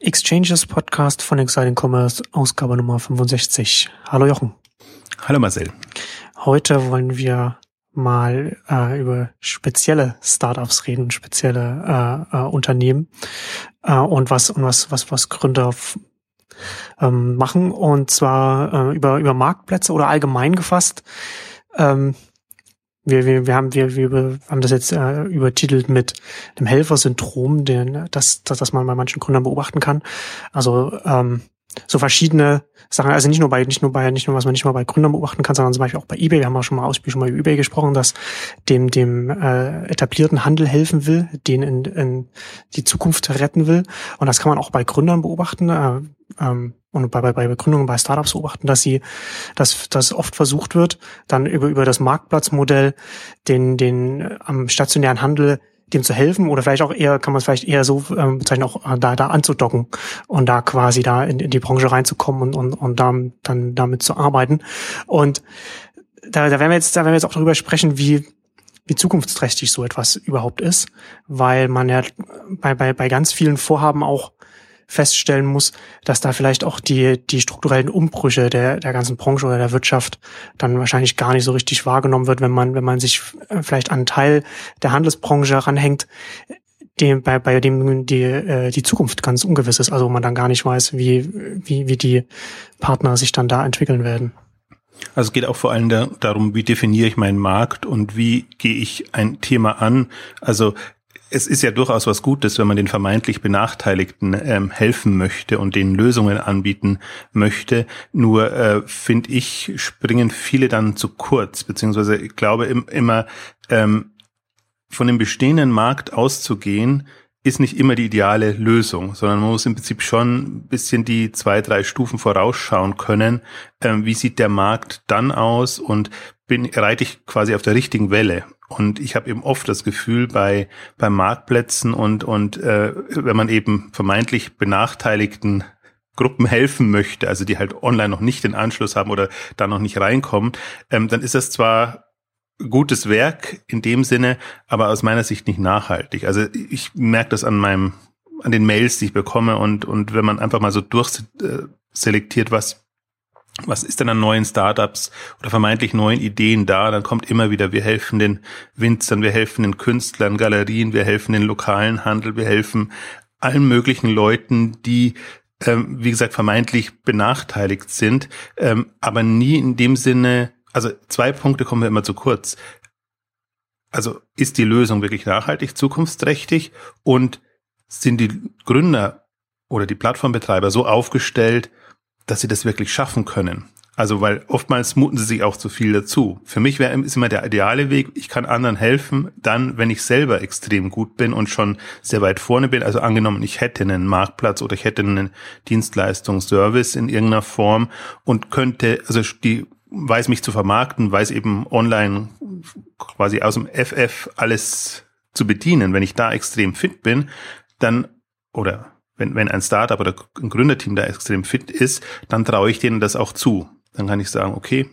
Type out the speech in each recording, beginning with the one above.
Exchanges Podcast von Exciting Commerce, Ausgabe Nummer 65. Hallo Jochen. Hallo Marcel. Heute wollen wir mal äh, über spezielle Startups reden, spezielle äh, äh, Unternehmen äh, und was und was was was Gründer ähm, machen und zwar äh, über über Marktplätze oder allgemein gefasst. Ähm, wir, wir, wir haben wir, wir haben das jetzt äh, übertitelt mit dem Helfersyndrom, den das, das das man bei manchen Gründern beobachten kann. Also ähm, so verschiedene Sachen, also nicht nur bei, nicht nur bei, nicht nur, was man nicht nur bei Gründern beobachten kann, sondern zum Beispiel auch bei eBay. Wir haben auch schon mal ausführlich schon mal über eBay gesprochen, dass dem, dem äh, etablierten Handel helfen will, den in, in die Zukunft retten will. Und das kann man auch bei Gründern beobachten. Äh, ähm, und bei, bei, bei Begründungen bei Startups beobachten, dass sie, dass, dass oft versucht wird, dann über, über das Marktplatzmodell den, den äh, am stationären Handel dem zu helfen oder vielleicht auch eher, kann man es vielleicht eher so ähm, bezeichnen, auch äh, da, da anzudocken und da quasi da in, in die Branche reinzukommen und, und, und da, dann damit zu arbeiten. Und da, da werden wir jetzt, da werden wir jetzt auch darüber sprechen, wie, wie zukunftsträchtig so etwas überhaupt ist, weil man ja bei, bei, bei ganz vielen Vorhaben auch feststellen muss, dass da vielleicht auch die, die strukturellen Umbrüche der, der ganzen Branche oder der Wirtschaft dann wahrscheinlich gar nicht so richtig wahrgenommen wird, wenn man, wenn man sich äh, vielleicht an einen Teil der Handelsbranche ranhängt, dem, bei, bei dem die, äh, die Zukunft ganz ungewiss ist, also man dann gar nicht weiß, wie, wie, wie die Partner sich dann da entwickeln werden. Also es geht auch vor allem da, darum, wie definiere ich meinen Markt und wie gehe ich ein Thema an. Also es ist ja durchaus was Gutes, wenn man den vermeintlich Benachteiligten ähm, helfen möchte und denen Lösungen anbieten möchte. Nur äh, finde ich, springen viele dann zu kurz, beziehungsweise ich glaube im, immer, ähm, von dem bestehenden Markt auszugehen, ist nicht immer die ideale Lösung, sondern man muss im Prinzip schon ein bisschen die zwei, drei Stufen vorausschauen können. Ähm, wie sieht der Markt dann aus und bin, reite ich quasi auf der richtigen Welle? Und ich habe eben oft das Gefühl bei, bei Marktplätzen und, und äh, wenn man eben vermeintlich benachteiligten Gruppen helfen möchte, also die halt online noch nicht den Anschluss haben oder da noch nicht reinkommen, ähm, dann ist das zwar gutes Werk in dem Sinne, aber aus meiner Sicht nicht nachhaltig. Also ich merke das an meinem, an den Mails, die ich bekomme und, und wenn man einfach mal so durchselektiert, was was ist denn an neuen Startups oder vermeintlich neuen Ideen da? Dann kommt immer wieder, wir helfen den Winzern, wir helfen den Künstlern, Galerien, wir helfen den lokalen Handel, wir helfen allen möglichen Leuten, die ähm, wie gesagt, vermeintlich benachteiligt sind, ähm, aber nie in dem Sinne, also zwei Punkte kommen wir immer zu kurz. Also ist die Lösung wirklich nachhaltig, zukunftsträchtig und sind die Gründer oder die Plattformbetreiber so aufgestellt, dass sie das wirklich schaffen können. Also, weil oftmals muten sie sich auch zu viel dazu. Für mich wäre immer der ideale Weg, ich kann anderen helfen, dann, wenn ich selber extrem gut bin und schon sehr weit vorne bin. Also angenommen, ich hätte einen Marktplatz oder ich hätte einen Dienstleistungsservice in irgendeiner Form und könnte, also die weiß mich zu vermarkten, weiß eben online quasi aus dem FF alles zu bedienen. Wenn ich da extrem fit bin, dann, oder wenn, wenn ein Startup oder ein Gründerteam da extrem fit ist, dann traue ich denen das auch zu. Dann kann ich sagen, okay,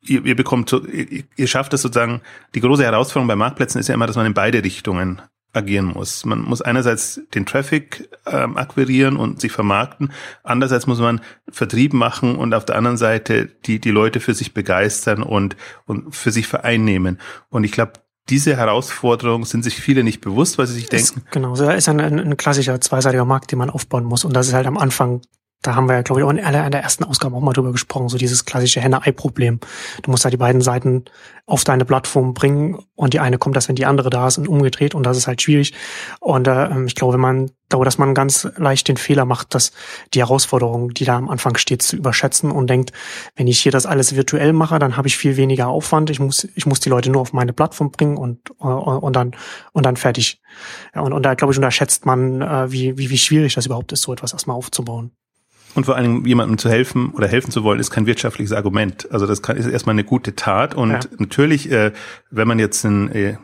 ihr, ihr bekommt ihr, ihr schafft es sozusagen, die große Herausforderung bei Marktplätzen ist ja immer, dass man in beide Richtungen agieren muss. Man muss einerseits den Traffic ähm, akquirieren und sich vermarkten, andererseits muss man Vertrieb machen und auf der anderen Seite die die Leute für sich begeistern und und für sich vereinnehmen. Und ich glaube, diese Herausforderung sind sich viele nicht bewusst, weil sie sich denken. Ist, genau, das ist ein, ein, ein klassischer zweiseitiger Markt, den man aufbauen muss. Und das ist halt am Anfang da haben wir ja, glaube ich, auch in der ersten Ausgaben auch mal drüber gesprochen, so dieses klassische Henne-Ei-Problem. Du musst halt die beiden Seiten auf deine Plattform bringen und die eine kommt erst, wenn die andere da ist und umgedreht und das ist halt schwierig. Und äh, ich glaube, wenn man, glaube, dass man ganz leicht den Fehler macht, dass die Herausforderung, die da am Anfang steht, zu überschätzen und denkt, wenn ich hier das alles virtuell mache, dann habe ich viel weniger Aufwand. Ich muss, ich muss die Leute nur auf meine Plattform bringen und, äh, und dann, und dann fertig. Ja, und, und da, glaube ich, unterschätzt man, äh, wie, wie, wie schwierig das überhaupt ist, so etwas erstmal aufzubauen. Und vor allem jemandem zu helfen oder helfen zu wollen, ist kein wirtschaftliches Argument. Also das kann, ist erstmal eine gute Tat. Und ja. natürlich, äh, wenn man jetzt ein äh,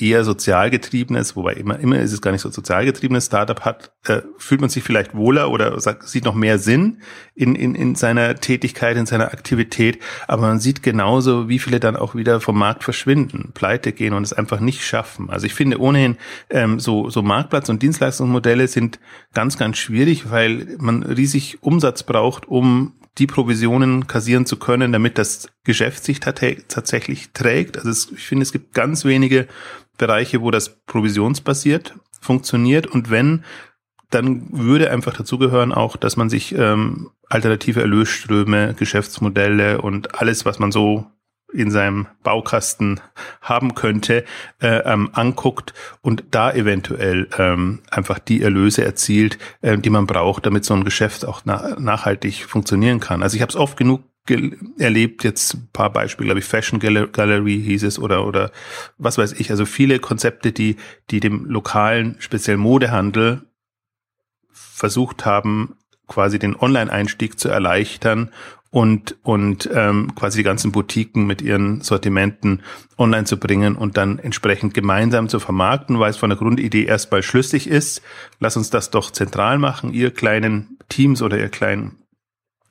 eher sozial getriebenes, wobei immer, immer ist es gar nicht so sozial getriebenes Startup hat, äh, fühlt man sich vielleicht wohler oder sagt, sieht noch mehr Sinn in, in, in seiner Tätigkeit, in seiner Aktivität. Aber man sieht genauso, wie viele dann auch wieder vom Markt verschwinden, pleite gehen und es einfach nicht schaffen. Also ich finde ohnehin, ähm, so, so Marktplatz- und Dienstleistungsmodelle sind ganz, ganz schwierig, weil man riesig Umsatz braucht, um die Provisionen kassieren zu können, damit das Geschäft sich tatsächlich trägt. Also es, ich finde, es gibt ganz wenige Bereiche, wo das provisionsbasiert funktioniert. Und wenn, dann würde einfach dazugehören auch, dass man sich ähm, alternative Erlösströme, Geschäftsmodelle und alles, was man so in seinem Baukasten haben könnte, äh, ähm, anguckt und da eventuell ähm, einfach die Erlöse erzielt, äh, die man braucht, damit so ein Geschäft auch na nachhaltig funktionieren kann. Also ich habe es oft genug erlebt, jetzt ein paar Beispiele, glaube ich, Fashion Gallery hieß es oder oder was weiß ich, also viele Konzepte, die die dem lokalen, speziell Modehandel versucht haben, quasi den Online-Einstieg zu erleichtern und, und ähm, quasi die ganzen Boutiquen mit ihren Sortimenten online zu bringen und dann entsprechend gemeinsam zu vermarkten, weil es von der Grundidee erstmal schlüssig ist. Lass uns das doch zentral machen, ihr kleinen Teams oder ihr kleinen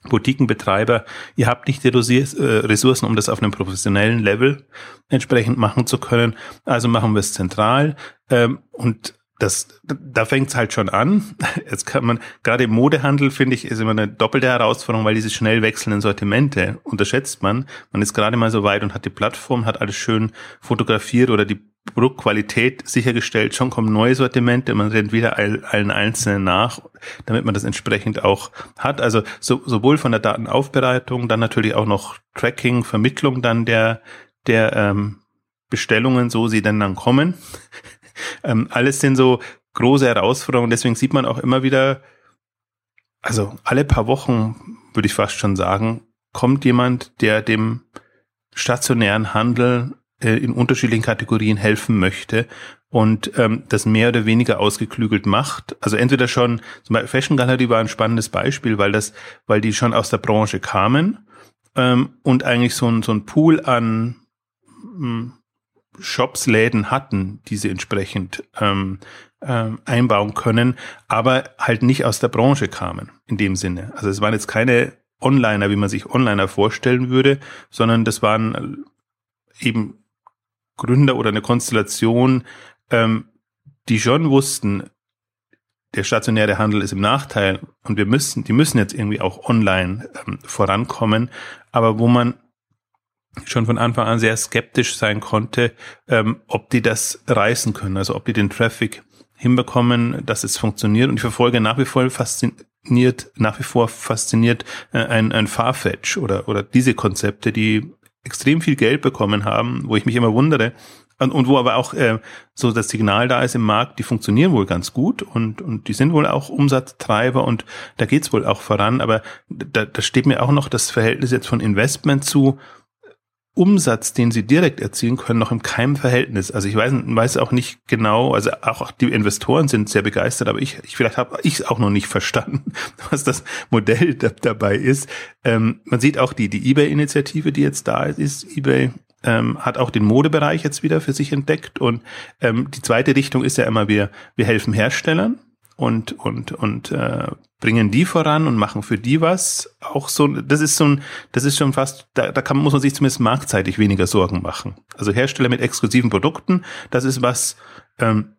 Boutiquenbetreiber, ihr habt nicht die äh, Ressourcen, um das auf einem professionellen Level entsprechend machen zu können. Also machen wir es zentral. Ähm, und das, da fängt's halt schon an. Jetzt kann man, gerade im Modehandel, finde ich, ist immer eine doppelte Herausforderung, weil diese schnell wechselnden Sortimente unterschätzt man. Man ist gerade mal so weit und hat die Plattform, hat alles schön fotografiert oder die Produktqualität sichergestellt. Schon kommen neue Sortimente, man rennt wieder allen einzelnen nach, damit man das entsprechend auch hat. Also so, sowohl von der Datenaufbereitung, dann natürlich auch noch Tracking, Vermittlung dann der, der ähm, Bestellungen, so sie denn dann kommen. Ähm, alles sind so große Herausforderungen. Deswegen sieht man auch immer wieder, also alle paar Wochen würde ich fast schon sagen, kommt jemand, der dem stationären Handel äh, in unterschiedlichen Kategorien helfen möchte und ähm, das mehr oder weniger ausgeklügelt macht. Also entweder schon, zum Beispiel Fashion Gallery war ein spannendes Beispiel, weil das, weil die schon aus der Branche kamen ähm, und eigentlich so ein, so ein Pool an mh, hm, Shops, Läden hatten, die sie entsprechend ähm, ähm, einbauen können, aber halt nicht aus der Branche kamen in dem Sinne. Also es waren jetzt keine Onliner, wie man sich Onliner vorstellen würde, sondern das waren eben Gründer oder eine Konstellation, ähm, die schon wussten, der stationäre Handel ist im Nachteil und wir müssen, die müssen jetzt irgendwie auch online ähm, vorankommen, aber wo man schon von Anfang an sehr skeptisch sein konnte, ähm, ob die das reißen können, also ob die den Traffic hinbekommen, dass es funktioniert. Und ich verfolge nach wie vor fasziniert, nach wie vor fasziniert äh, ein, ein Farfetch oder, oder diese Konzepte, die extrem viel Geld bekommen haben, wo ich mich immer wundere, und, wo aber auch äh, so das Signal da ist im Markt, die funktionieren wohl ganz gut und, und die sind wohl auch Umsatztreiber und da geht's wohl auch voran. Aber da, da steht mir auch noch das Verhältnis jetzt von Investment zu Umsatz, den sie direkt erzielen können, noch im keinem Verhältnis. Also ich weiß, weiß auch nicht genau, also auch die Investoren sind sehr begeistert, aber ich, ich vielleicht habe ich auch noch nicht verstanden, was das Modell da, dabei ist. Ähm, man sieht auch die, die eBay-Initiative, die jetzt da ist. eBay ähm, hat auch den Modebereich jetzt wieder für sich entdeckt. Und ähm, die zweite Richtung ist ja immer, wir, wir helfen Herstellern und, und, und äh, bringen die voran und machen für die was. Auch so, das ist so ein, das ist schon fast, da, da kann, muss man sich zumindest marktseitig weniger Sorgen machen. Also Hersteller mit exklusiven Produkten, das ist was, ähm,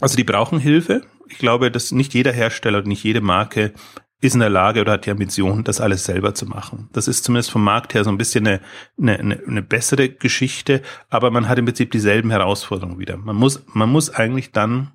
also die brauchen Hilfe. Ich glaube, dass nicht jeder Hersteller und nicht jede Marke ist in der Lage oder hat die Ambition, das alles selber zu machen. Das ist zumindest vom Markt her so ein bisschen eine, eine, eine bessere Geschichte, aber man hat im Prinzip dieselben Herausforderungen wieder. Man muss, man muss eigentlich dann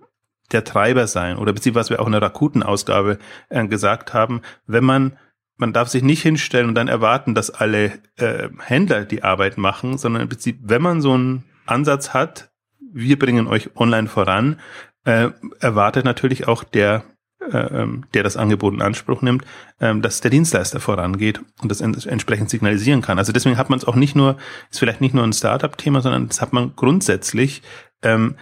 der Treiber sein oder beziehungsweise was wir auch in der Rakuten-Ausgabe äh, gesagt haben, wenn man man darf sich nicht hinstellen und dann erwarten, dass alle äh, Händler die Arbeit machen, sondern im Prinzip, wenn man so einen Ansatz hat, wir bringen euch online voran, äh, erwartet natürlich auch der, äh, ähm, der das Angebot in Anspruch nimmt, äh, dass der Dienstleister vorangeht und das entsprechend signalisieren kann. Also deswegen hat man es auch nicht nur, ist vielleicht nicht nur ein Startup-Thema, sondern das hat man grundsätzlich, ähm,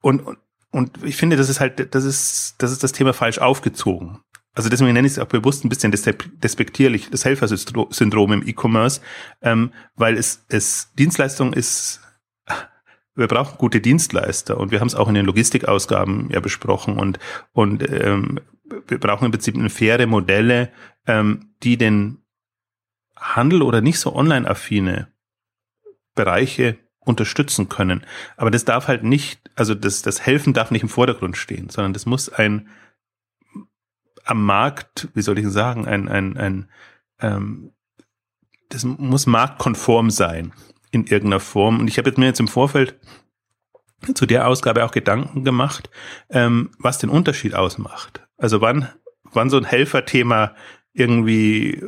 und, und, und ich finde, das ist halt, das ist, das ist das Thema falsch aufgezogen. Also deswegen nenne ich es auch bewusst ein bisschen despektierlich, das Helfersyndrom im E-Commerce, ähm, weil es, es Dienstleistung ist wir brauchen gute Dienstleister und wir haben es auch in den Logistikausgaben ja besprochen und und ähm, wir brauchen im Prinzip eine faire Modelle, ähm, die den Handel oder nicht so online-affine Bereiche unterstützen können. Aber das darf halt nicht, also das, das Helfen darf nicht im Vordergrund stehen, sondern das muss ein am Markt, wie soll ich sagen, ein, ein, ein ähm, das muss marktkonform sein in irgendeiner Form. Und ich habe jetzt mir jetzt im Vorfeld zu der Ausgabe auch Gedanken gemacht, ähm, was den Unterschied ausmacht. Also wann, wann so ein Helferthema irgendwie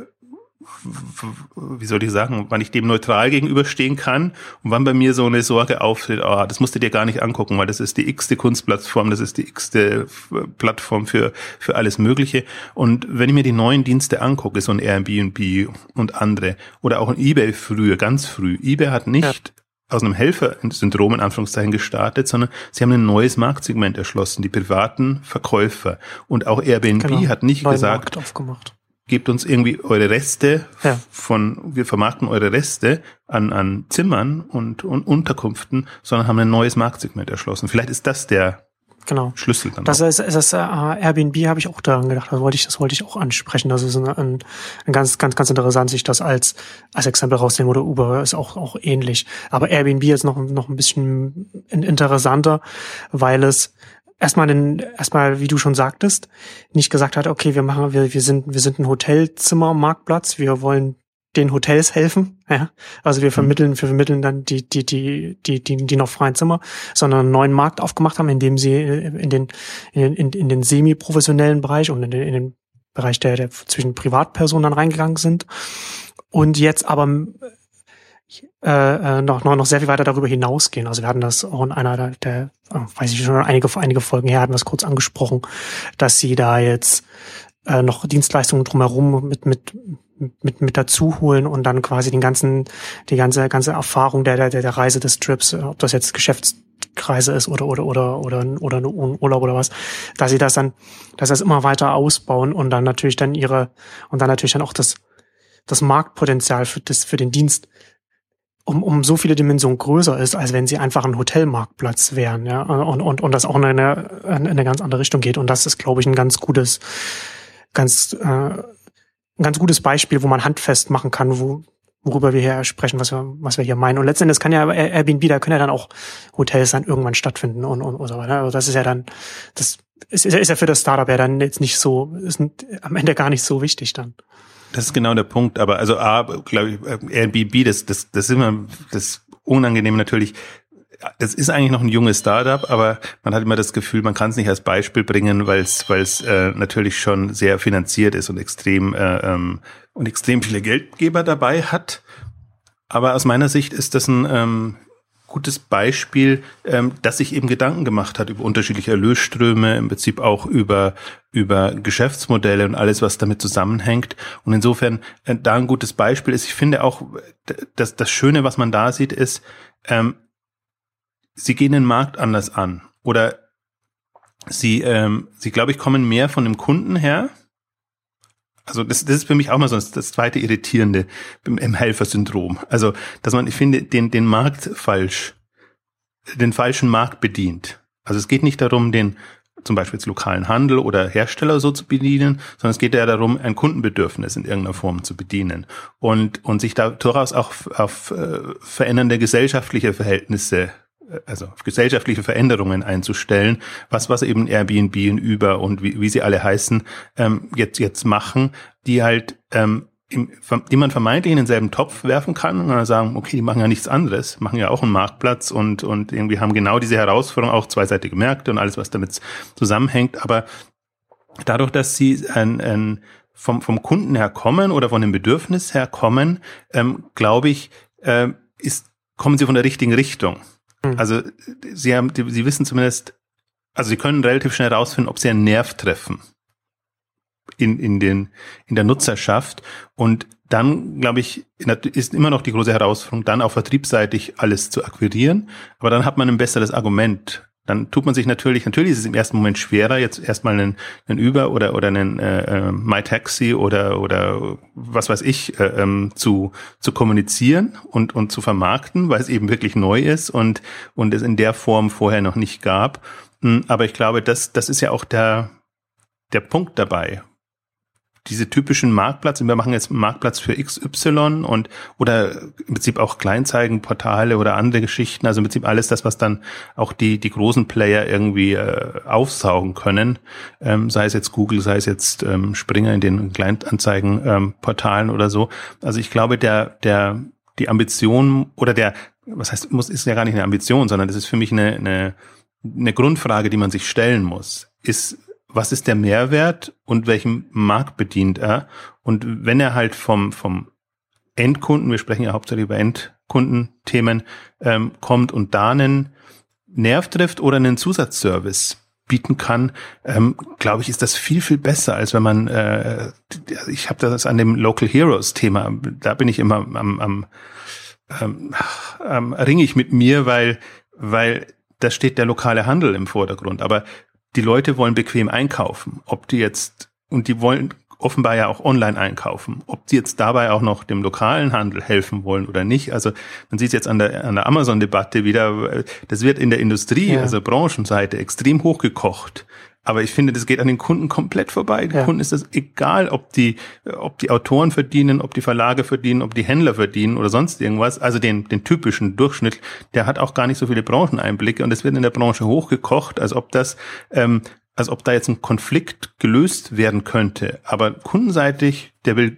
wie soll ich sagen, wann ich dem neutral gegenüberstehen kann und wann bei mir so eine Sorge auftritt, ah, das musst du dir gar nicht angucken, weil das ist die x-te Kunstplattform, das ist die x-te Plattform für, für alles Mögliche. Und wenn ich mir die neuen Dienste angucke, so ein Airbnb und andere, oder auch ein eBay früher, ganz früh, eBay hat nicht ja. aus einem Helfersyndrom in Anführungszeichen gestartet, sondern sie haben ein neues Marktsegment erschlossen, die privaten Verkäufer. Und auch Airbnb genau. hat nicht gesagt, gebt uns irgendwie eure Reste ja. von, wir vermarkten eure Reste an, an Zimmern und, und Unterkünften, sondern haben ein neues Marktsegment erschlossen. Vielleicht ist das der genau. Schlüssel dann. Das ist, ist das, uh, Airbnb habe ich auch daran gedacht. Das wollte ich, das wollte ich auch ansprechen. Das ist ein, ein, ein ganz, ganz, ganz interessant, sich das als, als Exempel rausnehmen oder Uber ist auch, auch ähnlich. Aber Airbnb ist noch, noch ein bisschen interessanter, weil es erstmal den, erstmal, wie du schon sagtest, nicht gesagt hat, okay, wir machen, wir, wir sind, wir sind ein Hotelzimmer, Marktplatz, wir wollen den Hotels helfen, ja. Also wir mhm. vermitteln, wir vermitteln dann die, die, die, die, die, die noch freien Zimmer, sondern einen neuen Markt aufgemacht haben, in dem sie in den, in, in, in den semi-professionellen Bereich und in den, in den Bereich der, der zwischen Privatpersonen dann reingegangen sind. Und jetzt aber äh, äh, noch, noch, noch sehr viel weiter darüber hinausgehen. Also wir hatten das auch in einer der, der äh, weiß ich schon, einige, einige Folgen her hatten wir es kurz angesprochen, dass sie da jetzt äh, noch Dienstleistungen drumherum mit, mit, mit, mit dazu holen und dann quasi den ganzen, die ganze, ganze Erfahrung der, der, der Reise des Trips, äh, ob das jetzt Geschäftskreise ist oder, oder, oder, oder, oder ein Urlaub oder was, dass sie das dann, dass sie das immer weiter ausbauen und dann natürlich dann ihre, und dann natürlich dann auch das, das Marktpotenzial für, das, für den Dienst um, um so viele Dimensionen größer ist, als wenn sie einfach ein Hotelmarktplatz wären, ja, und, und, und das auch in eine, in eine ganz andere Richtung geht. Und das ist, glaube ich, ein ganz gutes, ganz, äh, ein ganz gutes Beispiel, wo man handfest machen kann, wo, worüber wir hier sprechen, was wir, was wir hier meinen. Und letztendlich kann ja Airbnb, da können ja dann auch Hotels dann irgendwann stattfinden und, und, und so weiter. Also das ist ja dann, das ist, ist ja für das Startup ja dann jetzt nicht so, ist am Ende gar nicht so wichtig dann. Das ist genau der Punkt. Aber also A, glaube ich, Airbnb, das, das, das ist immer das Unangenehme natürlich. Das ist eigentlich noch ein junges Startup, aber man hat immer das Gefühl, man kann es nicht als Beispiel bringen, weil es weil es äh, natürlich schon sehr finanziert ist und extrem äh, ähm, und extrem viele Geldgeber dabei hat. Aber aus meiner Sicht ist das ein ähm, gutes Beispiel, ähm, dass sich eben Gedanken gemacht hat über unterschiedliche Erlösströme, im Prinzip auch über, über Geschäftsmodelle und alles, was damit zusammenhängt. Und insofern äh, da ein gutes Beispiel ist. Ich finde auch, dass das Schöne, was man da sieht, ist, ähm, sie gehen den Markt anders an. Oder sie, ähm, sie glaube ich, kommen mehr von dem Kunden her also das, das ist für mich auch mal so das, zweite Irritierende im, Helfersyndrom. Also, dass man, ich finde, den, den Markt falsch, den falschen Markt bedient. Also es geht nicht darum, den zum Beispiel jetzt lokalen Handel oder Hersteller so zu bedienen, sondern es geht ja darum, ein Kundenbedürfnis in irgendeiner Form zu bedienen und, und sich da durchaus auch auf, auf äh, verändernde gesellschaftliche Verhältnisse also auf gesellschaftliche Veränderungen einzustellen, was was eben Airbnb und Uber und wie, wie sie alle heißen ähm, jetzt jetzt machen, die halt ähm, im, die man vermeintlich in denselben Topf werfen kann und dann sagen, okay, die machen ja nichts anderes, machen ja auch einen Marktplatz und und irgendwie haben genau diese Herausforderung, auch zweiseitige Märkte und alles, was damit zusammenhängt. Aber dadurch, dass sie ein, ein vom vom Kunden her kommen oder von dem Bedürfnis her kommen, ähm, glaube ich, äh, ist kommen sie von der richtigen Richtung. Hm. Also sie haben, sie wissen zumindest, also sie können relativ schnell herausfinden, ob sie einen Nerv treffen in, in, den, in der Nutzerschaft. Und dann, glaube ich, ist immer noch die große Herausforderung, dann auch vertriebsseitig alles zu akquirieren. Aber dann hat man ein besseres Argument, dann tut man sich natürlich, natürlich ist es im ersten Moment schwerer, jetzt erstmal einen, einen Uber oder oder einen äh, äh MyTaxi oder oder was weiß ich äh, ähm, zu zu kommunizieren und und zu vermarkten, weil es eben wirklich neu ist und und es in der Form vorher noch nicht gab. Hm, aber ich glaube, das das ist ja auch der der Punkt dabei diese typischen Marktplatz, wir machen jetzt Marktplatz für XY und oder im Prinzip auch Kleinzeigenportale oder andere Geschichten, also im Prinzip alles das, was dann auch die die großen Player irgendwie äh, aufsaugen können, ähm, sei es jetzt Google, sei es jetzt ähm, Springer in den Kleinanzeigenportalen ähm, oder so. Also ich glaube, der der die Ambition oder der was heißt muss ist ja gar nicht eine Ambition, sondern das ist für mich eine eine, eine Grundfrage, die man sich stellen muss. Ist was ist der Mehrwert und welchem Markt bedient er? Und wenn er halt vom, vom Endkunden, wir sprechen ja hauptsächlich über Endkundenthemen, ähm, kommt und da einen Nerv trifft oder einen Zusatzservice bieten kann, ähm, glaube ich, ist das viel, viel besser, als wenn man, äh, ich habe das an dem Local Heroes Thema, da bin ich immer am, am, ähm, ähm, ringe ich mit mir, weil, weil da steht der lokale Handel im Vordergrund. Aber die Leute wollen bequem einkaufen. Ob die jetzt, und die wollen offenbar ja auch online einkaufen. Ob die jetzt dabei auch noch dem lokalen Handel helfen wollen oder nicht. Also man sieht jetzt an der, an der Amazon-Debatte wieder, das wird in der Industrie, ja. also Branchenseite, extrem hochgekocht. Aber ich finde, das geht an den Kunden komplett vorbei. Den ja. Kunden ist das egal, ob die, ob die Autoren verdienen, ob die Verlage verdienen, ob die Händler verdienen oder sonst irgendwas. Also den, den typischen Durchschnitt, der hat auch gar nicht so viele Brancheneinblicke und es wird in der Branche hochgekocht, als ob das, ähm, als ob da jetzt ein Konflikt gelöst werden könnte. Aber kundenseitig, der will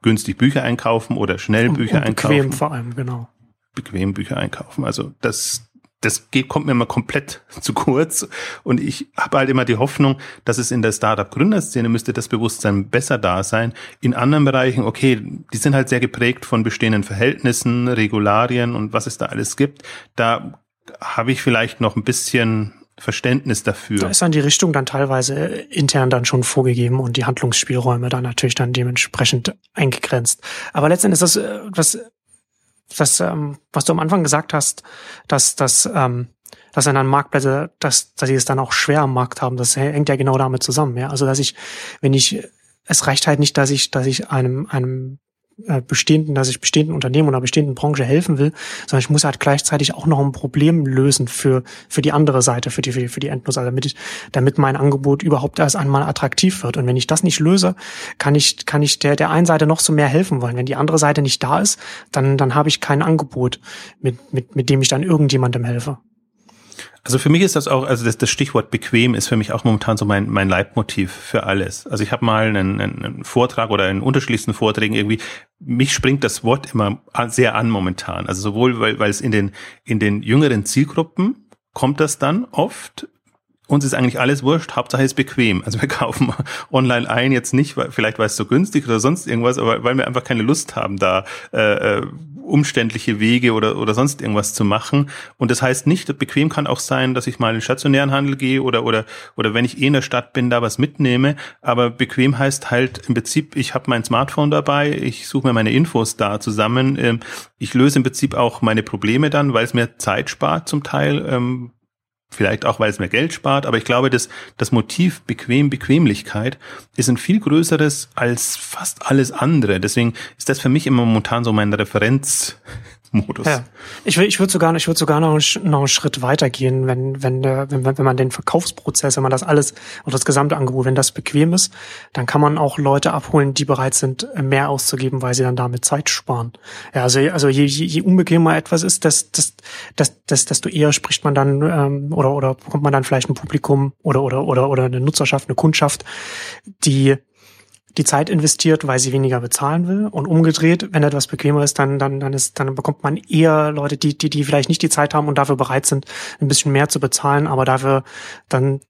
günstig Bücher einkaufen oder schnell Bücher und bequem einkaufen. Bequem vor allem, genau. Bequem Bücher einkaufen. Also das, das geht, kommt mir mal komplett zu kurz. Und ich habe halt immer die Hoffnung, dass es in der Startup-Gründerszene müsste das Bewusstsein besser da sein. In anderen Bereichen, okay, die sind halt sehr geprägt von bestehenden Verhältnissen, Regularien und was es da alles gibt. Da habe ich vielleicht noch ein bisschen Verständnis dafür. Da ist dann die Richtung dann teilweise intern dann schon vorgegeben und die Handlungsspielräume dann natürlich dann dementsprechend eingegrenzt. Aber letztendlich ist das äh, was das, ähm, was du am Anfang gesagt hast, dass, dass, ähm, dass dann Marktplätze, dass, dass sie es dann auch schwer am Markt haben, das hängt ja genau damit zusammen, ja. Also dass ich, wenn ich, es reicht halt nicht, dass ich, dass ich einem, einem bestehenden, dass ich bestehenden Unternehmen oder bestehenden Branche helfen will, sondern ich muss halt gleichzeitig auch noch ein Problem lösen für für die andere Seite, für die für die, für die Endnutzer, damit ich, damit mein Angebot überhaupt erst einmal attraktiv wird. Und wenn ich das nicht löse, kann ich kann ich der der einen Seite noch so mehr helfen wollen. Wenn die andere Seite nicht da ist, dann dann habe ich kein Angebot, mit mit mit dem ich dann irgendjemandem helfe. Also für mich ist das auch, also das, das Stichwort bequem ist für mich auch momentan so mein, mein Leitmotiv für alles. Also ich habe mal einen, einen Vortrag oder in unterschiedlichsten Vorträgen irgendwie, mich springt das Wort immer sehr an momentan. Also sowohl, weil, weil es in den, in den jüngeren Zielgruppen kommt das dann oft, uns ist eigentlich alles wurscht, Hauptsache ist bequem. Also wir kaufen online ein, jetzt nicht, weil, vielleicht weil es so günstig oder sonst irgendwas, aber weil wir einfach keine Lust haben, da äh, äh umständliche Wege oder, oder sonst irgendwas zu machen. Und das heißt nicht, bequem kann auch sein, dass ich mal in den stationären Handel gehe oder, oder, oder wenn ich eh in der Stadt bin, da was mitnehme. Aber bequem heißt halt im Prinzip, ich habe mein Smartphone dabei, ich suche mir meine Infos da zusammen. Ähm, ich löse im Prinzip auch meine Probleme dann, weil es mir Zeit spart zum Teil, ähm, Vielleicht auch, weil es mehr Geld spart, aber ich glaube, dass das Motiv Bequem, Bequemlichkeit ist ein viel größeres als fast alles andere. Deswegen ist das für mich immer momentan so mein Referenz, Modus. Ja. Ich, ich würde sogar, ich würde sogar noch, noch einen Schritt weitergehen, wenn, wenn, der, wenn, wenn man den Verkaufsprozess, wenn man das alles oder das gesamte Angebot, wenn das bequem ist, dann kann man auch Leute abholen, die bereit sind, mehr auszugeben, weil sie dann damit Zeit sparen. Ja, also, also je, je, je unbequemer etwas ist, das, das, das, das, desto eher spricht man dann ähm, oder, oder bekommt man dann vielleicht ein Publikum oder, oder, oder, oder eine Nutzerschaft, eine Kundschaft, die die Zeit investiert, weil sie weniger bezahlen will. Und umgedreht, wenn etwas bequemer ist, dann, dann, dann ist, dann bekommt man eher Leute, die, die, die vielleicht nicht die Zeit haben und dafür bereit sind, ein bisschen mehr zu bezahlen, aber dafür dann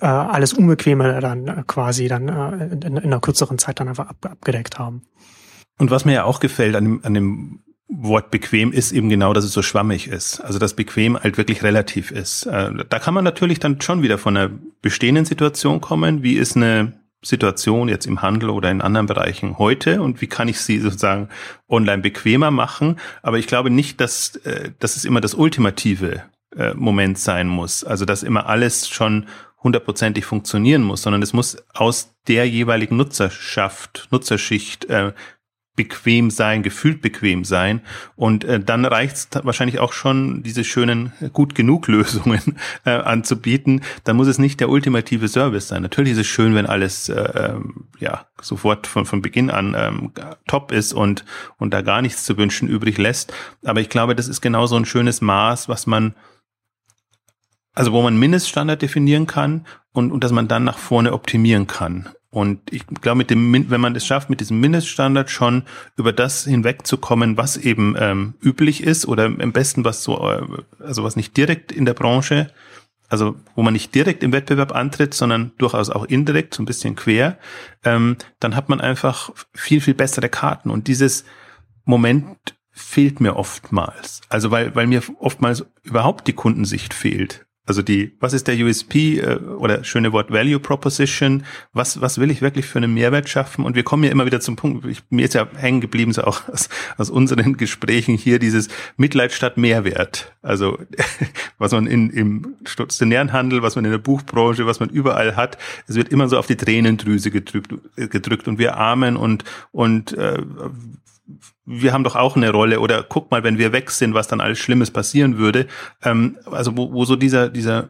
äh, alles Unbequeme dann äh, quasi dann äh, in, in einer kürzeren Zeit dann einfach ab, abgedeckt haben. Und was mir ja auch gefällt an dem, an dem Wort bequem ist eben genau, dass es so schwammig ist. Also dass bequem halt wirklich relativ ist. Äh, da kann man natürlich dann schon wieder von einer bestehenden Situation kommen. Wie ist eine Situation jetzt im Handel oder in anderen Bereichen heute und wie kann ich sie sozusagen online bequemer machen. Aber ich glaube nicht, dass, äh, dass es immer das ultimative äh, Moment sein muss. Also dass immer alles schon hundertprozentig funktionieren muss, sondern es muss aus der jeweiligen Nutzerschaft, Nutzerschicht äh, bequem sein, gefühlt bequem sein. Und äh, dann reicht es wahrscheinlich auch schon, diese schönen gut genug Lösungen äh, anzubieten. Dann muss es nicht der ultimative Service sein. Natürlich ist es schön, wenn alles äh, ähm, ja sofort von, von Beginn an ähm, top ist und, und da gar nichts zu wünschen übrig lässt. Aber ich glaube, das ist genau so ein schönes Maß, was man also wo man Mindeststandard definieren kann und, und dass man dann nach vorne optimieren kann. Und ich glaube, mit dem, wenn man es schafft, mit diesem Mindeststandard schon über das hinwegzukommen, was eben ähm, üblich ist oder am besten was so, äh, also was nicht direkt in der Branche, also wo man nicht direkt im Wettbewerb antritt, sondern durchaus auch indirekt, so ein bisschen quer, ähm, dann hat man einfach viel, viel bessere Karten. Und dieses Moment fehlt mir oftmals. Also weil, weil mir oftmals überhaupt die Kundensicht fehlt. Also die, was ist der USP äh, oder schöne Wort Value Proposition? Was, was will ich wirklich für einen Mehrwert schaffen? Und wir kommen ja immer wieder zum Punkt, ich, mir ist ja hängen geblieben, so auch aus, aus unseren Gesprächen hier, dieses Mitleid statt Mehrwert. Also was man in, im stationären Handel, was man in der Buchbranche, was man überall hat, es wird immer so auf die Tränendrüse gedrückt, gedrückt und wir armen und, und äh, wir haben doch auch eine Rolle oder guck mal, wenn wir weg sind, was dann alles Schlimmes passieren würde. Ähm, also wo, wo so dieser, dieser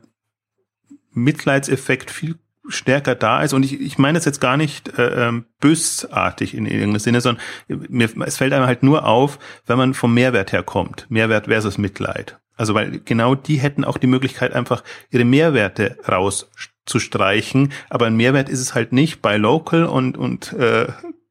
Mitleidseffekt viel stärker da ist. Und ich, ich meine es jetzt gar nicht äh, ähm, bösartig in irgendeinem Sinne, sondern mir, es fällt einem halt nur auf, wenn man vom Mehrwert herkommt. Mehrwert versus Mitleid. Also weil genau die hätten auch die Möglichkeit, einfach ihre Mehrwerte rauszustreichen. Aber ein Mehrwert ist es halt nicht bei Local und, und äh,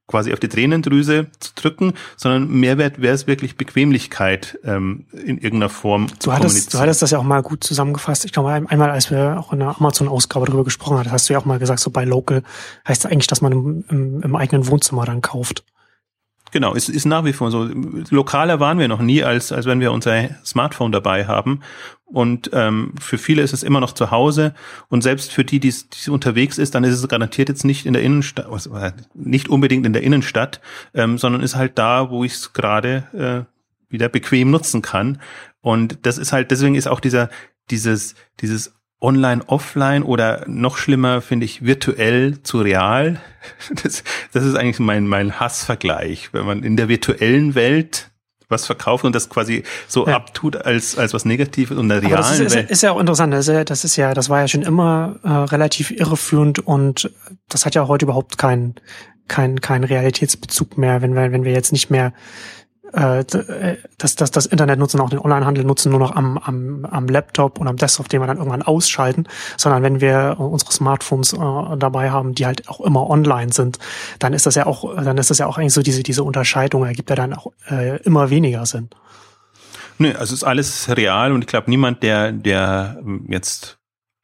quasi auf die Tränendrüse zu drücken, sondern Mehrwert wäre es wirklich Bequemlichkeit ähm, in irgendeiner Form du zu hattest, Du hattest das ja auch mal gut zusammengefasst. Ich glaube, einmal, als wir auch in der Amazon-Ausgabe darüber gesprochen haben, hast du ja auch mal gesagt, so bei Local heißt das eigentlich, dass man im, im, im eigenen Wohnzimmer dann kauft. Genau, ist, ist nach wie vor so. Lokaler waren wir noch nie, als, als wenn wir unser Smartphone dabei haben. Und ähm, für viele ist es immer noch zu Hause. Und selbst für die, die unterwegs ist, dann ist es garantiert jetzt nicht in der Innenstadt, also, äh, nicht unbedingt in der Innenstadt, ähm, sondern ist halt da, wo ich es gerade äh, wieder bequem nutzen kann. Und das ist halt, deswegen ist auch dieser, dieses, dieses online, offline oder noch schlimmer finde ich virtuell zu real. Das, das ist eigentlich mein, mein Hassvergleich. Wenn man in der virtuellen Welt was verkauft und das quasi so ja. abtut als, als was Negatives und der realen das ist, Welt. Ist, ist ja auch interessant. Das ist ja, das ist ja, das war ja schon immer äh, relativ irreführend und das hat ja heute überhaupt keinen kein, kein Realitätsbezug mehr, wenn wir, wenn wir jetzt nicht mehr äh, äh, das, das, Internet nutzen, auch den Onlinehandel nutzen, nur noch am, am, am Laptop und am Desktop, den wir dann irgendwann ausschalten, sondern wenn wir unsere Smartphones äh, dabei haben, die halt auch immer online sind, dann ist das ja auch, dann ist das ja auch eigentlich so diese, diese Unterscheidung, ergibt ja dann auch äh, immer weniger Sinn. Nö, also ist alles real und ich glaube, niemand, der, der jetzt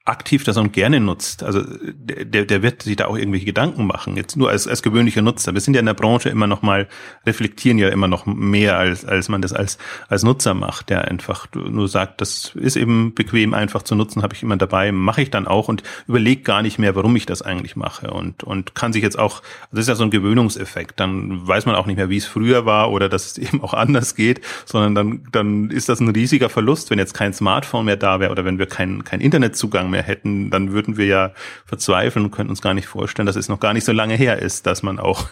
aktiv das und gerne nutzt, also der, der wird sich da auch irgendwelche Gedanken machen, jetzt nur als, als gewöhnlicher Nutzer. Wir sind ja in der Branche immer noch mal, reflektieren ja immer noch mehr, als, als man das als, als Nutzer macht, der einfach nur sagt, das ist eben bequem, einfach zu nutzen, habe ich immer dabei, mache ich dann auch und überlege gar nicht mehr, warum ich das eigentlich mache. Und, und kann sich jetzt auch, das ist ja so ein Gewöhnungseffekt, dann weiß man auch nicht mehr, wie es früher war oder dass es eben auch anders geht, sondern dann, dann ist das ein riesiger Verlust, wenn jetzt kein Smartphone mehr da wäre oder wenn wir keinen kein Internetzugang mehr mehr hätten, dann würden wir ja verzweifeln und könnten uns gar nicht vorstellen, dass es noch gar nicht so lange her ist, dass man auch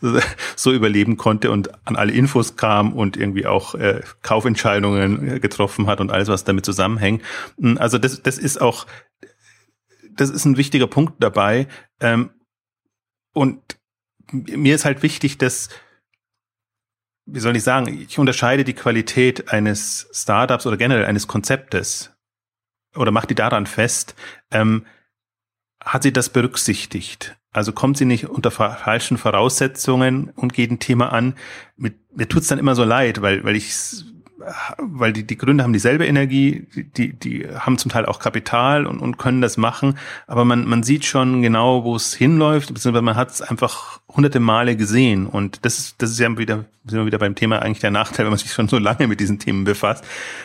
so überleben konnte und an alle Infos kam und irgendwie auch äh, Kaufentscheidungen getroffen hat und alles, was damit zusammenhängt. Hm, also das, das ist auch, das ist ein wichtiger Punkt dabei. Ähm, und mir ist halt wichtig, dass wie soll ich sagen, ich unterscheide die Qualität eines Startups oder generell eines Konzeptes oder macht die daran fest, ähm, hat sie das berücksichtigt? Also kommt sie nicht unter falschen Voraussetzungen und geht ein Thema an. Mit, mir tut's dann immer so leid, weil, weil ich weil die, die Gründer haben dieselbe Energie, die, die haben zum Teil auch Kapital und, und können das machen, aber man, man sieht schon genau, wo es hinläuft, beziehungsweise man hat es einfach hunderte Male gesehen und das ist, das ist ja wieder, sind wir wieder beim Thema eigentlich der Nachteil, wenn man sich schon so lange mit diesen Themen befasst.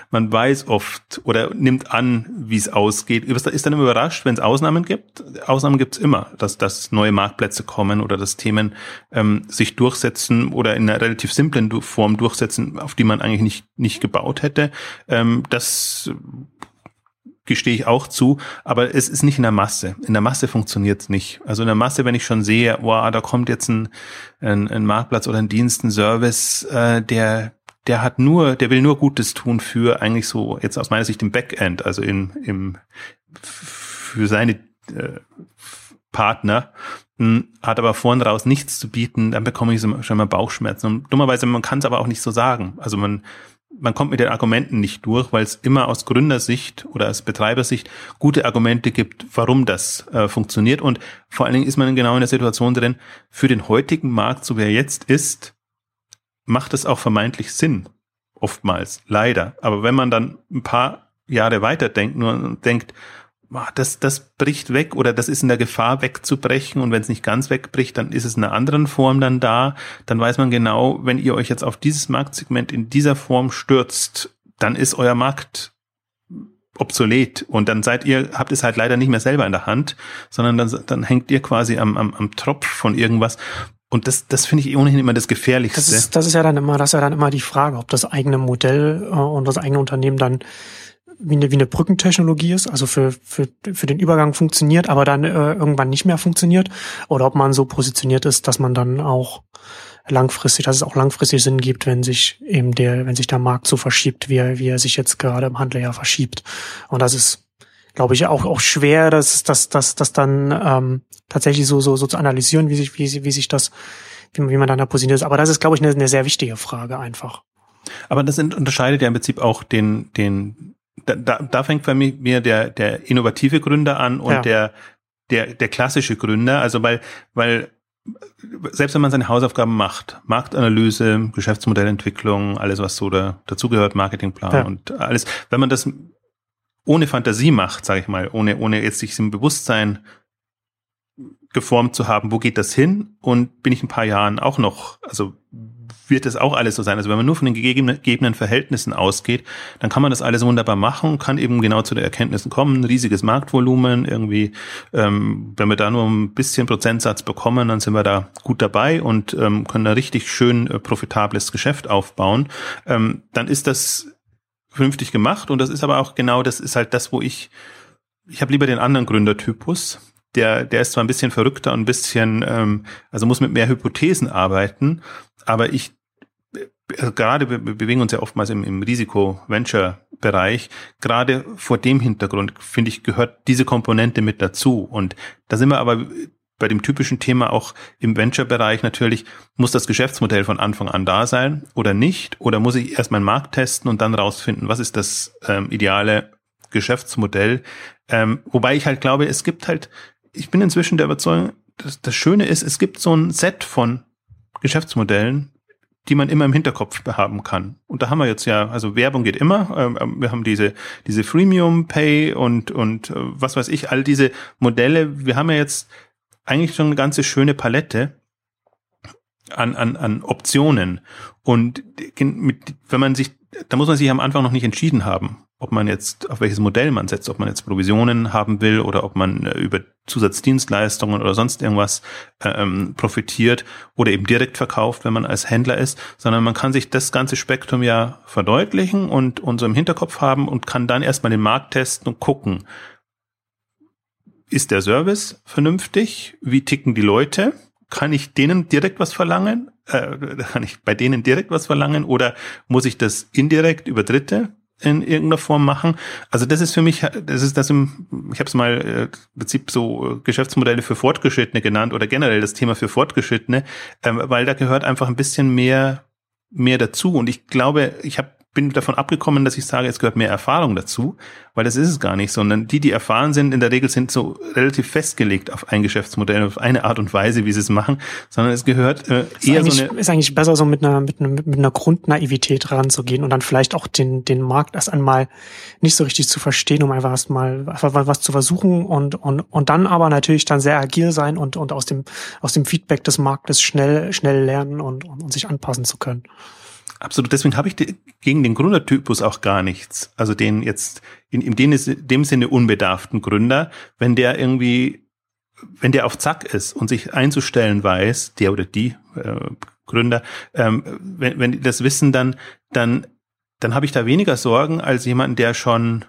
Man weiß oft oder nimmt an, wie es ausgeht, ist dann immer überrascht, wenn es Ausnahmen gibt. Ausnahmen gibt es immer, dass, dass neue Marktplätze kommen oder dass Themen ähm, sich durchsetzen oder in einer relativ simplen Form durchsetzen, auf die man eigentlich nicht, nicht gebaut hätte. Ähm, das gestehe ich auch zu, aber es ist nicht in der Masse. In der Masse funktioniert es nicht. Also in der Masse, wenn ich schon sehe, wow, da kommt jetzt ein, ein, ein Marktplatz oder ein Dienst, ein Service, äh, der der hat nur, der will nur Gutes tun für eigentlich so jetzt aus meiner Sicht im Backend, also im, im für seine äh, Partner, hm, hat aber vorn raus nichts zu bieten, dann bekomme ich schon mal Bauchschmerzen. Und dummerweise, man kann es aber auch nicht so sagen. Also man man kommt mit den Argumenten nicht durch, weil es immer aus Gründersicht oder aus Betreibersicht gute Argumente gibt, warum das äh, funktioniert. Und vor allen Dingen ist man genau in der Situation drin, für den heutigen Markt, so wie er jetzt ist, macht es auch vermeintlich Sinn. Oftmals, leider. Aber wenn man dann ein paar Jahre weiterdenkt nur denkt, das, das bricht weg oder das ist in der Gefahr wegzubrechen und wenn es nicht ganz wegbricht, dann ist es in einer anderen Form dann da. Dann weiß man genau, wenn ihr euch jetzt auf dieses Marktsegment in dieser Form stürzt, dann ist euer Markt obsolet und dann seid ihr, habt es halt leider nicht mehr selber in der Hand, sondern dann, dann hängt ihr quasi am, am, am Tropf von irgendwas. Und das, das finde ich ohnehin immer das Gefährlichste. Das ist, das ist ja dann immer, das ist ja dann immer die Frage, ob das eigene Modell äh, und das eigene Unternehmen dann wie eine, wie eine Brückentechnologie ist, also für, für, für den Übergang funktioniert, aber dann äh, irgendwann nicht mehr funktioniert, oder ob man so positioniert ist, dass man dann auch langfristig, dass es auch langfristig Sinn gibt, wenn sich eben der, wenn sich der Markt so verschiebt, wie er, wie er sich jetzt gerade im Handel ja verschiebt. Und das ist, glaube ich, auch, auch schwer, das, das, das, das dann ähm, tatsächlich so, so, so zu analysieren, wie sich, wie, wie sich das, wie, wie man dann da positioniert ist. Aber das ist, glaube ich, eine, eine sehr wichtige Frage einfach. Aber das unterscheidet ja im Prinzip auch den, den da, da, da fängt bei mir der, der innovative Gründer an und ja. der, der, der klassische Gründer. Also weil, weil selbst wenn man seine Hausaufgaben macht, Marktanalyse, Geschäftsmodellentwicklung, alles was so da, dazugehört, Marketingplan ja. und alles, wenn man das ohne Fantasie macht, sage ich mal, ohne, ohne jetzt sich im Bewusstsein geformt zu haben, wo geht das hin und bin ich ein paar Jahren auch noch, also wird es auch alles so sein. Also wenn man nur von den gegebenen Verhältnissen ausgeht, dann kann man das alles wunderbar machen und kann eben genau zu der Erkenntnissen kommen. Riesiges Marktvolumen, irgendwie, ähm, wenn wir da nur ein bisschen Prozentsatz bekommen, dann sind wir da gut dabei und ähm, können da richtig schön äh, profitables Geschäft aufbauen. Ähm, dann ist das vernünftig gemacht und das ist aber auch genau, das ist halt das, wo ich, ich habe lieber den anderen Gründertypus, der, der ist zwar ein bisschen verrückter und ein bisschen, ähm, also muss mit mehr Hypothesen arbeiten, aber ich gerade wir bewegen uns ja oftmals im, im Risiko-Venture-Bereich. Gerade vor dem Hintergrund, finde ich, gehört diese Komponente mit dazu. Und da sind wir aber bei dem typischen Thema auch im Venture-Bereich natürlich, muss das Geschäftsmodell von Anfang an da sein oder nicht? Oder muss ich erst meinen Markt testen und dann rausfinden, was ist das ähm, ideale Geschäftsmodell? Ähm, wobei ich halt glaube, es gibt halt ich bin inzwischen der Überzeugung, dass das Schöne ist, es gibt so ein Set von Geschäftsmodellen, die man immer im Hinterkopf haben kann. Und da haben wir jetzt ja, also Werbung geht immer. Ähm, ähm, wir haben diese, diese Freemium Pay und, und äh, was weiß ich, all diese Modelle. Wir haben ja jetzt eigentlich schon eine ganze schöne Palette an, an, an Optionen. Und mit, wenn man sich, da muss man sich am Anfang noch nicht entschieden haben ob man jetzt, auf welches Modell man setzt, ob man jetzt Provisionen haben will oder ob man äh, über Zusatzdienstleistungen oder sonst irgendwas äh, ähm, profitiert oder eben direkt verkauft, wenn man als Händler ist, sondern man kann sich das ganze Spektrum ja verdeutlichen und, und so im Hinterkopf haben und kann dann erstmal den Markt testen und gucken, ist der Service vernünftig? Wie ticken die Leute? Kann ich denen direkt was verlangen? Äh, kann ich bei denen direkt was verlangen oder muss ich das indirekt über Dritte in irgendeiner Form machen. Also das ist für mich, das ist das im, ich habe es mal äh, im Prinzip so äh, Geschäftsmodelle für Fortgeschrittene genannt oder generell das Thema für Fortgeschrittene, ähm, weil da gehört einfach ein bisschen mehr mehr dazu. Und ich glaube, ich habe bin davon abgekommen, dass ich sage, es gehört mehr Erfahrung dazu, weil das ist es gar nicht, sondern die, die erfahren sind, in der Regel sind so relativ festgelegt auf ein Geschäftsmodell, auf eine Art und Weise, wie sie es machen, sondern es gehört äh, eher so eine... Ist eigentlich besser, so mit einer, mit einer, mit einer Grundnaivität ranzugehen und dann vielleicht auch den, den Markt erst einmal nicht so richtig zu verstehen, um einfach erst mal was zu versuchen und, und, und dann aber natürlich dann sehr agil sein und, und aus dem, aus dem Feedback des Marktes schnell, schnell lernen und, und, und sich anpassen zu können. Absolut, deswegen habe ich gegen den Gründertypus auch gar nichts. Also den jetzt in, in dem, dem Sinne unbedarften Gründer, wenn der irgendwie, wenn der auf Zack ist und sich einzustellen weiß, der oder die äh, Gründer, ähm, wenn, wenn die das wissen, dann, dann, dann habe ich da weniger Sorgen als jemand, der schon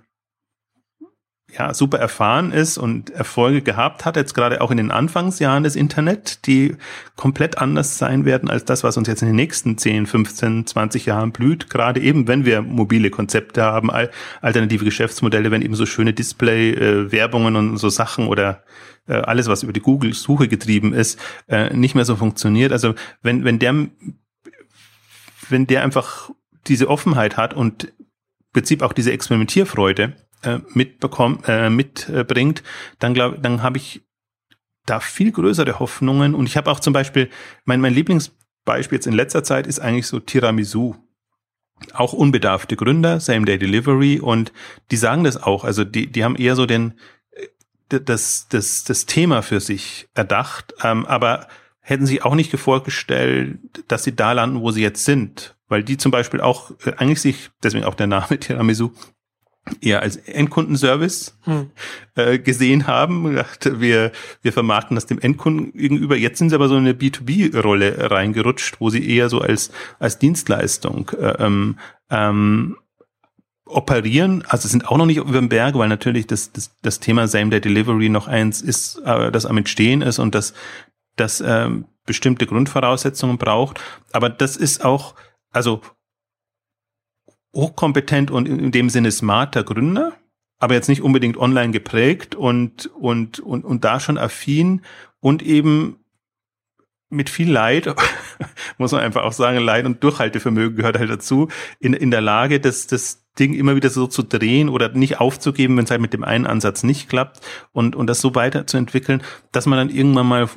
ja, super erfahren ist und Erfolge gehabt hat, jetzt gerade auch in den Anfangsjahren des Internet, die komplett anders sein werden als das, was uns jetzt in den nächsten 10, 15, 20 Jahren blüht, gerade eben, wenn wir mobile Konzepte haben, alternative Geschäftsmodelle, wenn eben so schöne Display-Werbungen äh, und so Sachen oder äh, alles, was über die Google-Suche getrieben ist, äh, nicht mehr so funktioniert. Also wenn, wenn der, wenn der einfach diese Offenheit hat und im Prinzip auch diese Experimentierfreude, äh, mitbekommt, äh, mitbringt, dann glaube, dann habe ich da viel größere Hoffnungen. Und ich habe auch zum Beispiel, mein, mein Lieblingsbeispiel jetzt in letzter Zeit ist eigentlich so Tiramisu. Auch unbedarfte Gründer, Same Day Delivery, und die sagen das auch. Also die, die haben eher so den, äh, das, das, das Thema für sich erdacht, ähm, aber hätten sich auch nicht vorgestellt, dass sie da landen, wo sie jetzt sind. Weil die zum Beispiel auch äh, eigentlich sich, deswegen auch der Name Tiramisu, eher als Endkundenservice hm. äh, gesehen haben. Gedacht, wir, wir vermarkten das dem Endkunden gegenüber. Jetzt sind sie aber so in eine B2B-Rolle reingerutscht, wo sie eher so als, als Dienstleistung äh, ähm, ähm, operieren. Also sind auch noch nicht über dem Berg, weil natürlich das, das, das Thema Same-Day-Delivery noch eins ist, äh, das am Entstehen ist und das, das ähm, bestimmte Grundvoraussetzungen braucht. Aber das ist auch, also hochkompetent und in dem Sinne smarter Gründer, aber jetzt nicht unbedingt online geprägt und, und, und, und da schon affin und eben mit viel Leid, muss man einfach auch sagen, Leid und Durchhaltevermögen gehört halt dazu, in, in der Lage, das, das Ding immer wieder so zu drehen oder nicht aufzugeben, wenn es halt mit dem einen Ansatz nicht klappt und, und das so weiterzuentwickeln, dass man dann irgendwann mal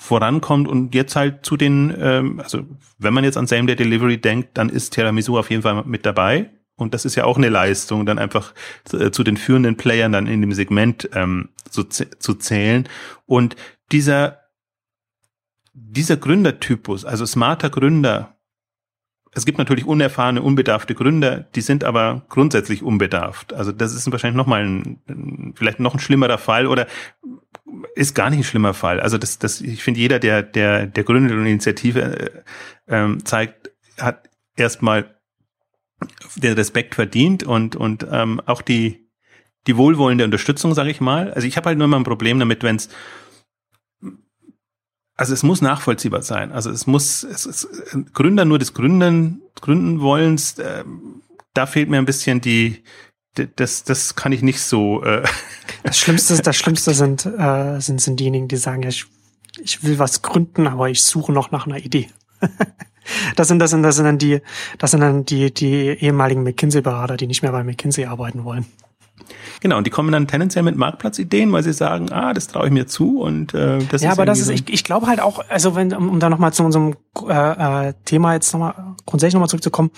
vorankommt und jetzt halt zu den, ähm, also wenn man jetzt an Same Day Delivery denkt, dann ist Tiramisu auf jeden Fall mit dabei. Und das ist ja auch eine Leistung, dann einfach zu, äh, zu den führenden Playern dann in dem Segment ähm, zu, zu zählen. Und dieser, dieser Gründertypus, also smarter Gründer, es gibt natürlich unerfahrene, unbedarfte Gründer, die sind aber grundsätzlich unbedarft. Also das ist wahrscheinlich nochmal ein, vielleicht noch ein schlimmerer Fall oder ist gar nicht ein schlimmer Fall. Also das, das, ich finde, jeder, der, der, der gründet und Initiative äh, ähm, zeigt, hat erstmal den Respekt verdient und, und ähm, auch die, die wohlwollende Unterstützung, sage ich mal. Also ich habe halt nur immer ein Problem damit, wenn es also es muss nachvollziehbar sein. Also es muss es, es, Gründer nur des Gründen gründen wollens, äh, da fehlt mir ein bisschen die das das kann ich nicht so. Äh. Das Schlimmste das Schlimmste sind äh, sind sind diejenigen, die sagen, ja, ich, ich will was gründen, aber ich suche noch nach einer Idee. Das sind, das sind, das sind dann die, das sind dann die, die ehemaligen McKinsey-Berater, die nicht mehr bei McKinsey arbeiten wollen. Genau, und die kommen dann tendenziell mit Marktplatzideen, weil sie sagen, ah, das traue ich mir zu und äh, das ja, ist aber das ist, ich, ich glaube halt auch, also wenn, um, um da nochmal zu unserem äh, äh, Thema jetzt nochmal grundsätzlich nochmal zurückzukommen,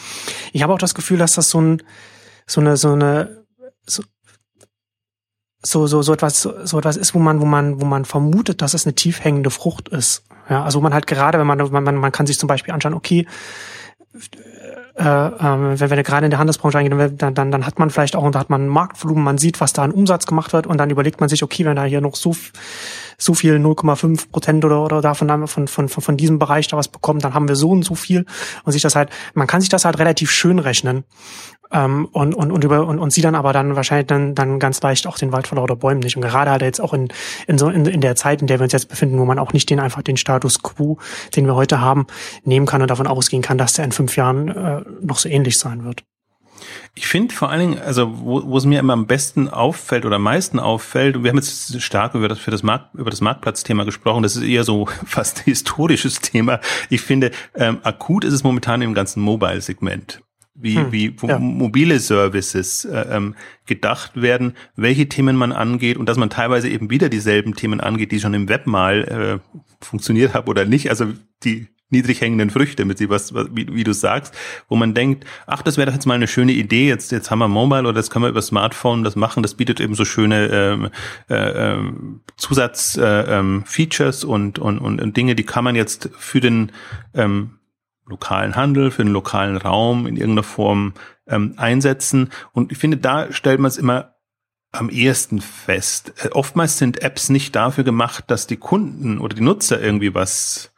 ich habe auch das Gefühl, dass das so ein, so eine, so eine, so, so, so, so etwas, so, etwas ist, wo man, wo man, wo man vermutet, dass es eine tief hängende Frucht ist. Ja, also man halt gerade, wenn man, man, man kann sich zum Beispiel anschauen, okay, äh, äh, wenn, er gerade in der Handelsbranche eingeht, dann, dann, dann hat man vielleicht auch, und da hat man Marktvolumen, man sieht, was da an Umsatz gemacht wird und dann überlegt man sich, okay, wenn da hier noch so, so viel 0,5 Prozent oder, oder davon von, von, von, von diesem Bereich da was bekommen, dann haben wir so und so viel und sich das halt, man kann sich das halt relativ schön rechnen ähm, und, und, und, über, und, und sie dann aber dann wahrscheinlich dann, dann ganz leicht auch den Wald vor lauter Bäumen nicht. Und gerade halt jetzt auch in, in, so, in, in der Zeit, in der wir uns jetzt befinden, wo man auch nicht den einfach den Status quo, den wir heute haben, nehmen kann und davon ausgehen kann, dass der in fünf Jahren äh, noch so ähnlich sein wird. Ich finde vor allen Dingen, also wo, wo es mir immer am besten auffällt oder am meisten auffällt, wir haben jetzt stark über das für das Markt, über das Marktplatzthema gesprochen, das ist eher so fast historisches Thema. Ich finde, ähm, akut ist es momentan im ganzen Mobile-Segment wie, hm, wie ja. mobile Services äh, ähm, gedacht werden, welche Themen man angeht und dass man teilweise eben wieder dieselben Themen angeht, die schon im Web mal äh, funktioniert haben oder nicht. Also die niedrig hängenden Früchte, mit sie was, wie, wie du sagst, wo man denkt, ach, das wäre doch jetzt mal eine schöne Idee, jetzt, jetzt haben wir Mobile oder das können wir über Smartphone das machen, das bietet eben so schöne ähm, äh, ähm, Zusatzfeatures äh, ähm, und, und, und, und Dinge, die kann man jetzt für den ähm, lokalen Handel, für den lokalen Raum in irgendeiner Form ähm, einsetzen. Und ich finde, da stellt man es immer am ehesten fest. Äh, oftmals sind Apps nicht dafür gemacht, dass die Kunden oder die Nutzer irgendwie was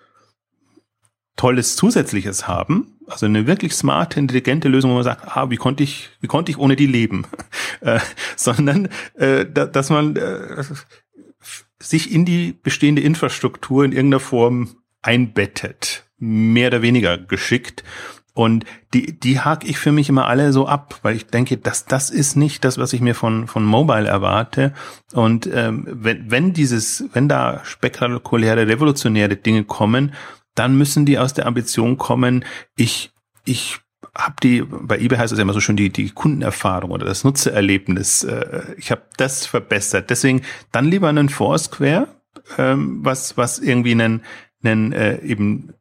Tolles Zusätzliches haben. also eine wirklich smarte, intelligente Lösung, wo man sagt, ah, wie konnte ich, wie konnte ich ohne die leben, äh, sondern äh, da, dass man äh, sich in die bestehende Infrastruktur in irgendeiner Form einbettet, mehr oder weniger geschickt. Und die, die hake ich für mich immer alle so ab, weil ich denke, dass das ist nicht das, was ich mir von, von Mobile erwarte. Und ähm, wenn, wenn dieses, wenn da spektakuläre, revolutionäre Dinge kommen, dann müssen die aus der Ambition kommen, ich, ich habe die, bei eBay heißt es ja immer so schön, die, die Kundenerfahrung oder das Nutzererlebnis, äh, ich habe das verbessert. Deswegen dann lieber einen Foursquare, ähm, was, was irgendwie einen, einen äh, eben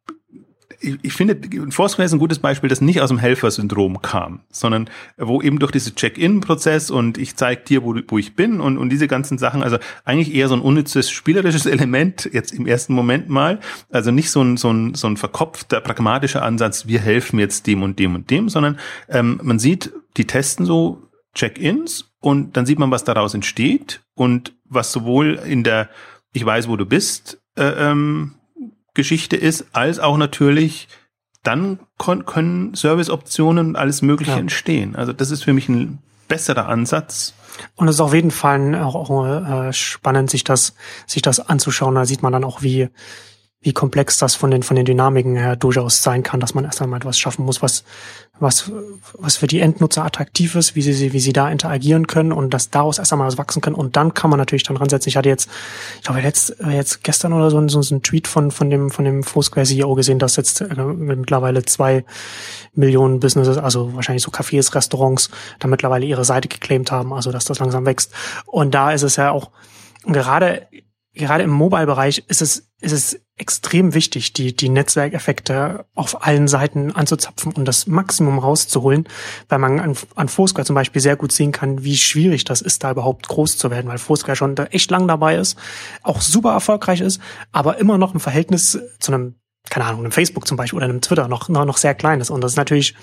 ich, ich finde, Foursquare ist ein gutes Beispiel, das nicht aus dem Helfersyndrom kam, sondern wo eben durch diesen Check-in-Prozess und ich zeige dir, wo, wo ich bin und, und diese ganzen Sachen, also eigentlich eher so ein unnützes spielerisches Element jetzt im ersten Moment mal, also nicht so ein, so ein, so ein verkopfter, pragmatischer Ansatz, wir helfen jetzt dem und dem und dem, sondern ähm, man sieht, die testen so Check-ins und dann sieht man, was daraus entsteht und was sowohl in der Ich weiß, wo du bist, äh, ähm, Geschichte ist, als auch natürlich dann können Serviceoptionen und alles Mögliche ja. entstehen. Also das ist für mich ein besserer Ansatz. Und es ist auf jeden Fall auch, auch äh, spannend, sich das, sich das anzuschauen. Da sieht man dann auch, wie, wie komplex das von den, von den Dynamiken her durchaus sein kann, dass man erst einmal etwas schaffen muss, was, was, was für die Endnutzer attraktiv ist, wie sie, wie sie da interagieren können und dass daraus erst einmal was wachsen können. Und dann kann man natürlich dann ransetzen. Ich hatte jetzt, ich glaube jetzt, jetzt gestern oder so, so, einen Tweet von, von dem, von dem Foursquare CEO gesehen, dass jetzt äh, mittlerweile zwei Millionen Businesses, also wahrscheinlich so Cafés, Restaurants, da mittlerweile ihre Seite geclaimt haben, also dass das langsam wächst. Und da ist es ja auch, gerade gerade im Mobile-Bereich ist es, ist es extrem wichtig, die, die Netzwerkeffekte auf allen Seiten anzuzapfen und das Maximum rauszuholen, weil man an, an Foursquare zum Beispiel sehr gut sehen kann, wie schwierig das ist, da überhaupt groß zu werden, weil Foursquare schon da echt lang dabei ist, auch super erfolgreich ist, aber immer noch im Verhältnnis zu einem, keine Ahnung, einem Facebook zum Beispiel oder einem Twitter noch, noch, noch sehr klein ist. Und das ist natürlich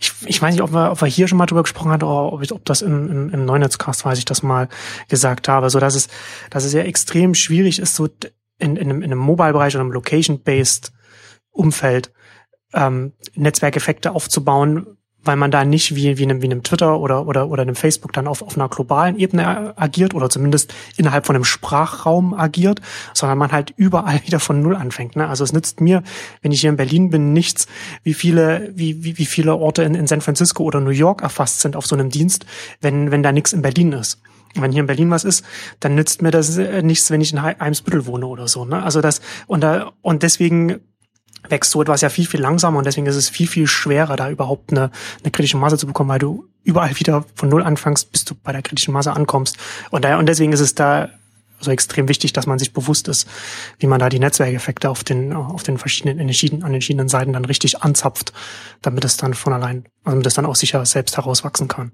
ich, ich weiß nicht, ob wir, ob wir hier schon mal drüber gesprochen haben oder ob, ich, ob das im, im, im Neunetzcast, weiß ich das mal gesagt habe, so dass es, dass es ja extrem schwierig ist, so in, in einem, in einem Mobile-Bereich oder einem Location-based Umfeld ähm, Netzwerkeffekte aufzubauen, weil man da nicht wie, wie, einem, wie einem Twitter oder, oder, oder einem Facebook dann auf, auf einer globalen Ebene agiert oder zumindest innerhalb von einem Sprachraum agiert, sondern man halt überall wieder von Null anfängt. Ne? Also es nützt mir, wenn ich hier in Berlin bin, nichts, wie viele, wie, wie, wie viele Orte in, in San Francisco oder New York erfasst sind auf so einem Dienst, wenn, wenn da nichts in Berlin ist. Wenn hier in Berlin was ist, dann nützt mir das äh, nichts, wenn ich in Eimsbüttel wohne oder so. Ne? Also das und da und deswegen wächst so etwas ja viel, viel langsamer und deswegen ist es viel, viel schwerer, da überhaupt eine, eine kritische Masse zu bekommen, weil du überall wieder von Null anfängst, bis du bei der kritischen Masse ankommst. Und, daher, und deswegen ist es da so extrem wichtig, dass man sich bewusst ist, wie man da die Netzwerkeffekte auf den, auf den verschiedenen Energien, an den verschiedenen Seiten dann richtig anzapft, damit es dann von allein, also damit es dann auch sicher selbst herauswachsen kann.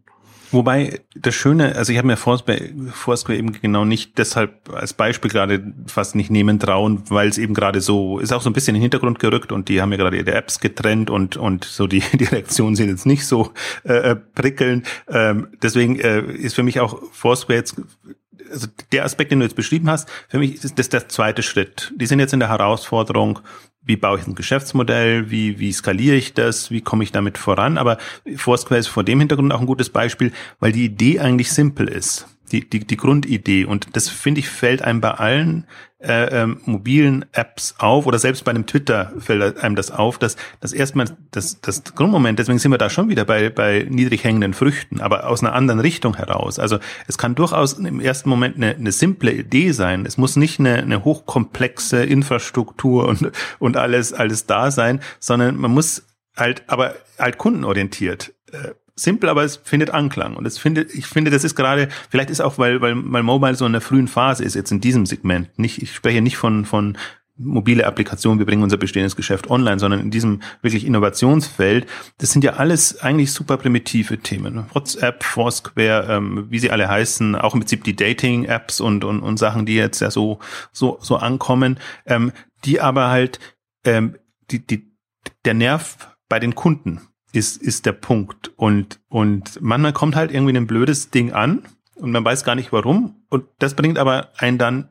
Wobei das Schöne, also ich habe mir Foursquare, Foursquare eben genau nicht deshalb als Beispiel gerade fast nicht nehmen trauen, weil es eben gerade so ist auch so ein bisschen in den Hintergrund gerückt und die haben ja gerade ihre Apps getrennt und und so die die Reaktionen sind jetzt nicht so äh, äh prickeln. Ähm, deswegen äh, ist für mich auch Foursquare jetzt also der Aspekt, den du jetzt beschrieben hast, für mich ist das der zweite Schritt. Die sind jetzt in der Herausforderung, wie baue ich ein Geschäftsmodell, wie, wie skaliere ich das, wie komme ich damit voran. Aber Foursquare ist vor dem Hintergrund auch ein gutes Beispiel, weil die Idee eigentlich simpel ist die, die, die Grundidee. Und das finde ich fällt einem bei allen äh, ähm, mobilen Apps auf oder selbst bei einem Twitter fällt einem das auf, dass das erstmal das, das Grundmoment, deswegen sind wir da schon wieder bei, bei niedrig hängenden Früchten, aber aus einer anderen Richtung heraus. Also es kann durchaus im ersten Moment eine, eine simple Idee sein. Es muss nicht eine, eine hochkomplexe Infrastruktur und, und alles, alles da sein, sondern man muss halt, aber halt kundenorientiert äh, simpel, aber es findet Anklang. Und es findet, ich finde, das ist gerade, vielleicht ist auch, weil, weil, weil Mobile so in der frühen Phase ist, jetzt in diesem Segment. Nicht, ich spreche nicht von, von mobile Applikationen, wir bringen unser bestehendes Geschäft online, sondern in diesem wirklich Innovationsfeld, das sind ja alles eigentlich super primitive Themen. WhatsApp, Foursquare, ähm, wie sie alle heißen, auch im Prinzip die Dating-Apps und, und, und Sachen, die jetzt ja so, so, so ankommen, ähm, die aber halt ähm, die, die, der Nerv bei den Kunden ist, ist der Punkt. Und, und manchmal kommt halt irgendwie ein blödes Ding an und man weiß gar nicht warum. Und das bringt aber einen dann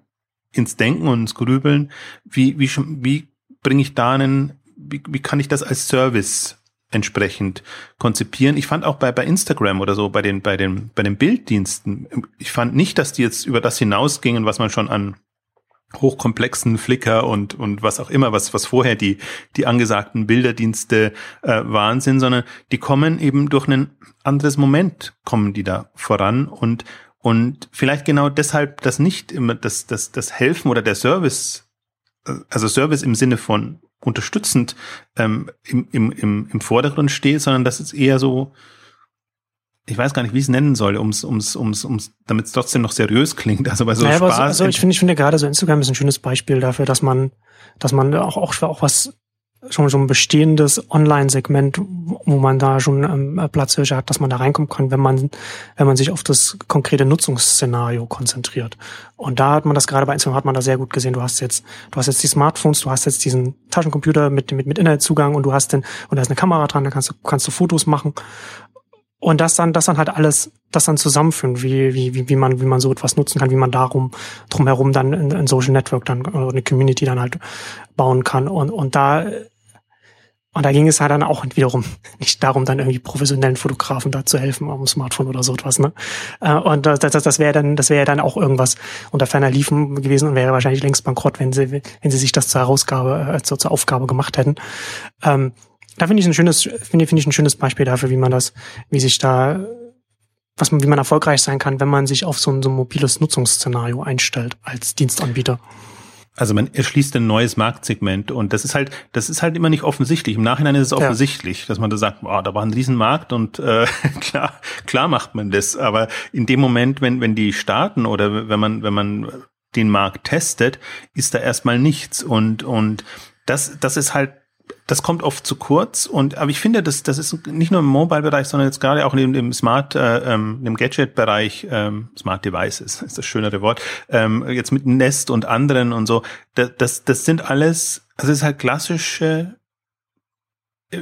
ins Denken und ins Grübeln. Wie, wie, wie bringe ich da einen wie, wie kann ich das als Service entsprechend konzipieren. Ich fand auch bei, bei Instagram oder so, bei den, bei den, bei den Bilddiensten, ich fand nicht, dass die jetzt über das hinausgingen, was man schon an hochkomplexen Flickr und, und was auch immer, was, was vorher die, die angesagten Bilderdienste äh, waren sind, sondern die kommen eben durch ein anderes Moment, kommen die da voran und, und vielleicht genau deshalb, dass nicht immer das, das, das Helfen oder der Service, äh, also Service im Sinne von unterstützend ähm, im, im, im, im Vordergrund steht, sondern dass es eher so, ich weiß gar nicht, wie ich es nennen soll, ums, ums, ums, ums, damit es trotzdem noch seriös klingt. Also bei so naja, Spaß. Also ich finde, ich finde gerade so Instagram ist ein schönes Beispiel dafür, dass man, dass man auch, auch, auch was schon so ein bestehendes Online-Segment, wo man da schon ähm, Platzhirsche hat, dass man da reinkommen kann, wenn man, wenn man sich auf das konkrete Nutzungsszenario konzentriert. Und da hat man das gerade bei Instagram hat man da sehr gut gesehen. Du hast jetzt, du hast jetzt die Smartphones, du hast jetzt diesen Taschencomputer mit, mit, mit Internetzugang und du hast den, und da ist eine Kamera dran, da kannst du, kannst du Fotos machen. Und das dann, das dann halt alles, das dann zusammenführen, wie, wie, wie man, wie man so etwas nutzen kann, wie man darum, drumherum dann ein, Social Network dann, oder eine Community dann halt bauen kann. Und, und da, und da ging es halt dann auch wiederum nicht darum, dann irgendwie professionellen Fotografen da zu helfen am Smartphone oder so etwas, ne? Äh, und das, das, das wäre dann, das wäre dann auch irgendwas unter ferner Liefen gewesen und wäre wahrscheinlich längst bankrott, wenn sie, wenn sie sich das zur Herausgabe, äh, zur, zur Aufgabe gemacht hätten. Ähm, da finde ich ein schönes, finde finde ich ein schönes Beispiel dafür, wie man das, wie sich da, was man, wie man erfolgreich sein kann, wenn man sich auf so ein, so ein mobiles Nutzungsszenario einstellt als Dienstanbieter. Also man erschließt ein neues Marktsegment und das ist halt, das ist halt immer nicht offensichtlich. Im Nachhinein ist es offensichtlich, ja. dass man da sagt, boah, da war ein Riesenmarkt und äh, klar, klar macht man das. Aber in dem Moment, wenn, wenn die starten oder wenn man, wenn man den Markt testet, ist da erstmal nichts. Und, und das, das ist halt das kommt oft zu kurz und aber ich finde, das das ist nicht nur im Mobile-Bereich, sondern jetzt gerade auch in dem Smart, äh, ähm, dem Gadget-Bereich, ähm, Smart Devices ist das schönere Wort, ähm, jetzt mit Nest und anderen und so. Das das, das sind alles, also es ist halt klassische äh,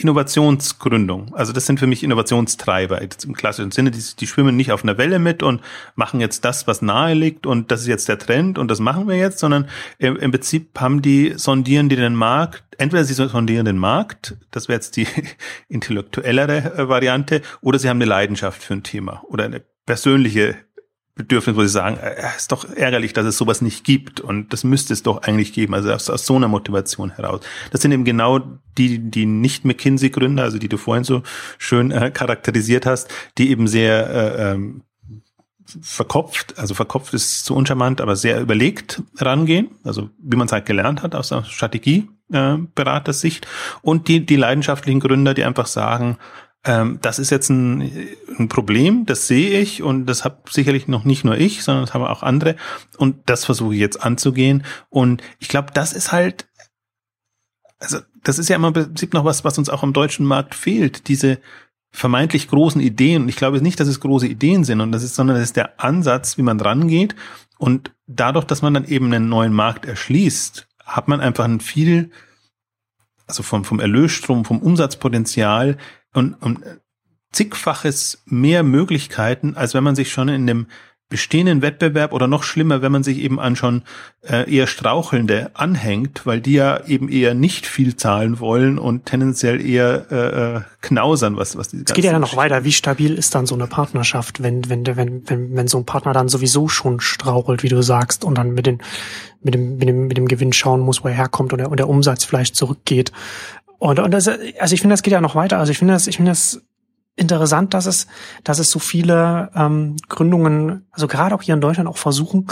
Innovationsgründung. Also das sind für mich Innovationstreiber im klassischen Sinne. Die, die schwimmen nicht auf einer Welle mit und machen jetzt das, was nahe liegt und das ist jetzt der Trend und das machen wir jetzt, sondern im, im Prinzip haben die, sondieren die den Markt, entweder sie sondieren den Markt, das wäre jetzt die intellektuellere äh, Variante, oder sie haben eine Leidenschaft für ein Thema oder eine persönliche Bedürfnis, wo sie sagen, äh, ist doch ärgerlich, dass es sowas nicht gibt und das müsste es doch eigentlich geben, also aus, aus so einer Motivation heraus. Das sind eben genau die, die nicht McKinsey-Gründer, also die du vorhin so schön äh, charakterisiert hast, die eben sehr äh, ähm, verkopft, also verkopft ist zu uncharmant, aber sehr überlegt rangehen, also wie man es halt gelernt hat aus der Strategie äh, und die, die leidenschaftlichen Gründer, die einfach sagen, ähm, das ist jetzt ein, ein Problem, das sehe ich und das habe sicherlich noch nicht nur ich, sondern das haben auch andere und das versuche ich jetzt anzugehen und ich glaube, das ist halt, also das ist ja immer im Prinzip noch was, was uns auch am deutschen Markt fehlt, diese vermeintlich großen Ideen. Und ich glaube nicht, dass es große Ideen sind, und das ist, sondern das ist der Ansatz, wie man rangeht. Und dadurch, dass man dann eben einen neuen Markt erschließt, hat man einfach ein viel, also vom, vom Erlösstrom, vom Umsatzpotenzial und, und zigfaches mehr Möglichkeiten, als wenn man sich schon in dem bestehenden Wettbewerb oder noch schlimmer, wenn man sich eben an schon äh, eher Strauchelnde anhängt, weil die ja eben eher nicht viel zahlen wollen und tendenziell eher äh, äh knausern, was was die Es geht ja dann noch weiter. Wie stabil ist dann so eine Partnerschaft, wenn wenn wenn wenn wenn so ein Partner dann sowieso schon strauchelt, wie du sagst, und dann mit den mit dem mit dem mit dem Gewinn schauen muss, wo er herkommt und der, und der Umsatz vielleicht zurückgeht. Und, und das, also ich finde, das geht ja noch weiter. Also ich finde das, ich finde das interessant, dass es, dass es so viele ähm, Gründungen, also gerade auch hier in Deutschland auch versuchen.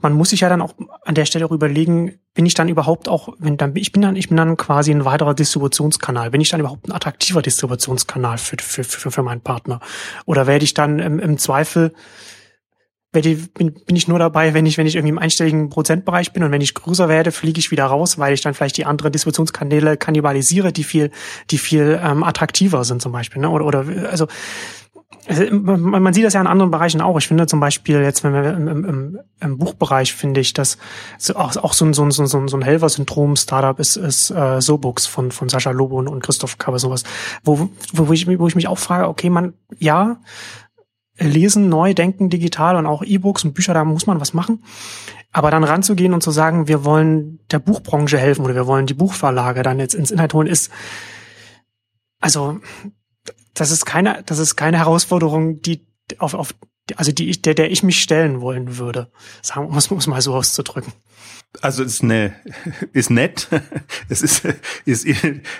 Man muss sich ja dann auch an der Stelle auch überlegen, bin ich dann überhaupt auch, wenn dann, ich bin dann, ich bin dann quasi ein weiterer Distributionskanal. Bin ich dann überhaupt ein attraktiver Distributionskanal für, für, für, für meinen Partner? Oder werde ich dann im, im Zweifel bin, bin ich nur dabei, wenn ich, wenn ich irgendwie im einstelligen Prozentbereich bin und wenn ich größer werde, fliege ich wieder raus, weil ich dann vielleicht die anderen Distributionskanäle kannibalisiere, die viel, die viel ähm, attraktiver sind zum Beispiel. Ne? Oder, oder also man, sieht das ja in anderen Bereichen auch. Ich finde zum Beispiel jetzt, wenn wir im, im, im Buchbereich finde ich, dass so, auch, auch so ein, so ein, so ein, so ein Helfer-Syndrom-Startup ist, ist äh, SoBooks von, von Sascha Lobo und, und Christoph Kaber sowas, wo, wo, ich, wo ich mich auch frage, okay, man, ja, Lesen neu denken, digital und auch E-Books und Bücher, da muss man was machen. Aber dann ranzugehen und zu sagen, wir wollen der Buchbranche helfen oder wir wollen die Buchverlage dann jetzt ins Inhalt holen, ist, also, das ist keine, das ist keine Herausforderung, die auf, auf also die der, der ich mich stellen wollen würde, sagen, um es mal so auszudrücken. Also es ist eine, ist nett. Es ist, ist,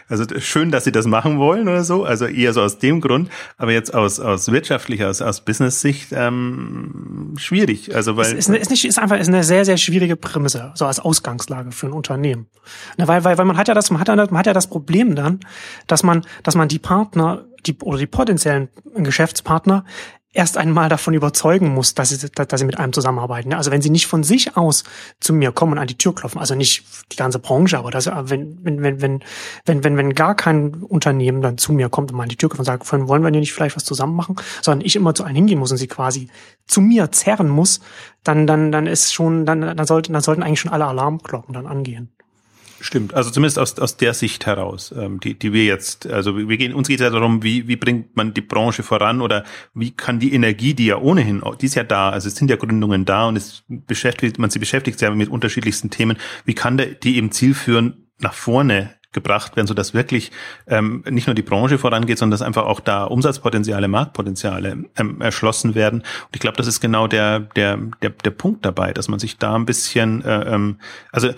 also schön, dass Sie das machen wollen oder so. Also eher so aus dem Grund. Aber jetzt aus, aus wirtschaftlicher, aus, aus Business-Sicht, ähm, schwierig. Also weil. Es ist, ist nicht, ist einfach, ist eine sehr, sehr schwierige Prämisse. So als Ausgangslage für ein Unternehmen. Na, weil, weil, weil man hat ja das, man hat ja, man hat ja das Problem dann, dass man, dass man die Partner, die, oder die potenziellen Geschäftspartner erst einmal davon überzeugen muss, dass sie, dass sie mit einem zusammenarbeiten. Also wenn sie nicht von sich aus zu mir kommen und an die Tür klopfen, also nicht die ganze Branche, aber das, wenn, wenn, wenn, wenn, wenn, wenn, wenn gar kein Unternehmen dann zu mir kommt und mal an die Tür klopft und sagt, wollen wir nicht vielleicht was zusammen machen, sondern ich immer zu einem hingehen muss und sie quasi zu mir zerren muss, dann, dann, dann ist schon, dann, dann sollten, dann sollten eigentlich schon alle Alarmglocken dann angehen. Stimmt, also zumindest aus, aus der Sicht heraus, ähm, die, die wir jetzt, also wir gehen, uns geht es ja darum, wie, wie bringt man die Branche voran oder wie kann die Energie, die ja ohnehin, die ist ja da, also es sind ja Gründungen da und es beschäftigt, man sie beschäftigt ja mit unterschiedlichsten Themen, wie kann der, die eben zielführend nach vorne gebracht werden, so dass wirklich ähm, nicht nur die Branche vorangeht, sondern dass einfach auch da Umsatzpotenziale, Marktpotenziale ähm, erschlossen werden. Und ich glaube, das ist genau der der der der Punkt dabei, dass man sich da ein bisschen, äh, ähm, also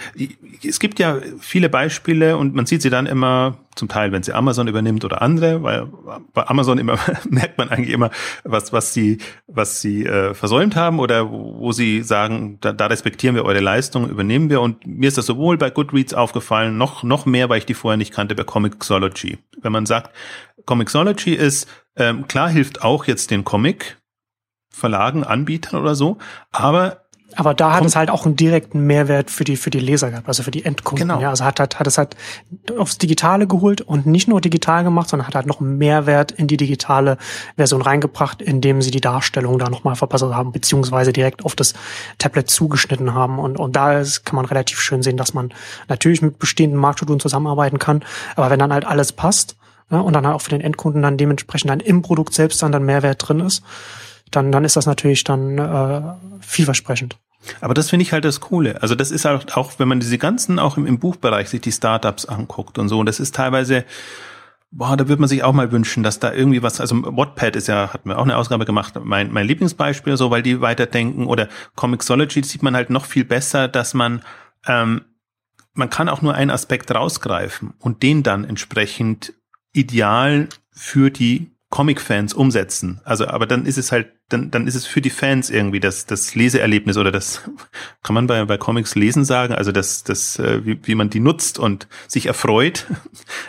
es gibt ja viele Beispiele und man sieht sie dann immer zum Teil, wenn sie Amazon übernimmt oder andere, weil bei Amazon immer merkt man eigentlich immer, was was sie was sie äh, versäumt haben oder wo sie sagen, da, da respektieren wir eure Leistung, übernehmen wir. Und mir ist das sowohl bei Goodreads aufgefallen, noch noch mehr, weil ich die vorher nicht kannte, bei Comixology. Wenn man sagt, Comixology ist ähm, klar hilft auch jetzt den Comic Verlagen, Anbietern oder so, aber aber da hat es halt auch einen direkten Mehrwert für die, für die Leser gehabt, also für die Endkunden. Genau. Ja, also hat, hat, hat es halt aufs Digitale geholt und nicht nur digital gemacht, sondern hat halt noch einen Mehrwert in die digitale Version reingebracht, indem sie die Darstellung da nochmal verbessert haben, beziehungsweise direkt auf das Tablet zugeschnitten haben. Und, und da ist, kann man relativ schön sehen, dass man natürlich mit bestehenden Marktstrukturen zusammenarbeiten kann. Aber wenn dann halt alles passt, ja, und dann halt auch für den Endkunden dann dementsprechend dann im Produkt selbst dann dann Mehrwert drin ist, dann, dann ist das natürlich dann äh, vielversprechend. Aber das finde ich halt das Coole. Also das ist halt auch, wenn man diese ganzen, auch im, im Buchbereich sich die Startups anguckt und so, und das ist teilweise, boah, da würde man sich auch mal wünschen, dass da irgendwie was, also Wattpad ist ja, hatten wir auch eine Ausgabe gemacht, mein, mein Lieblingsbeispiel, so, weil die weiterdenken, oder Comixology sieht man halt noch viel besser, dass man, ähm, man kann auch nur einen Aspekt rausgreifen und den dann entsprechend ideal für die Comic-Fans umsetzen. Also, aber dann ist es halt, dann, dann ist es für die Fans irgendwie das, das Leseerlebnis oder das, kann man bei, bei Comics lesen sagen, also das, das, äh, wie, wie man die nutzt und sich erfreut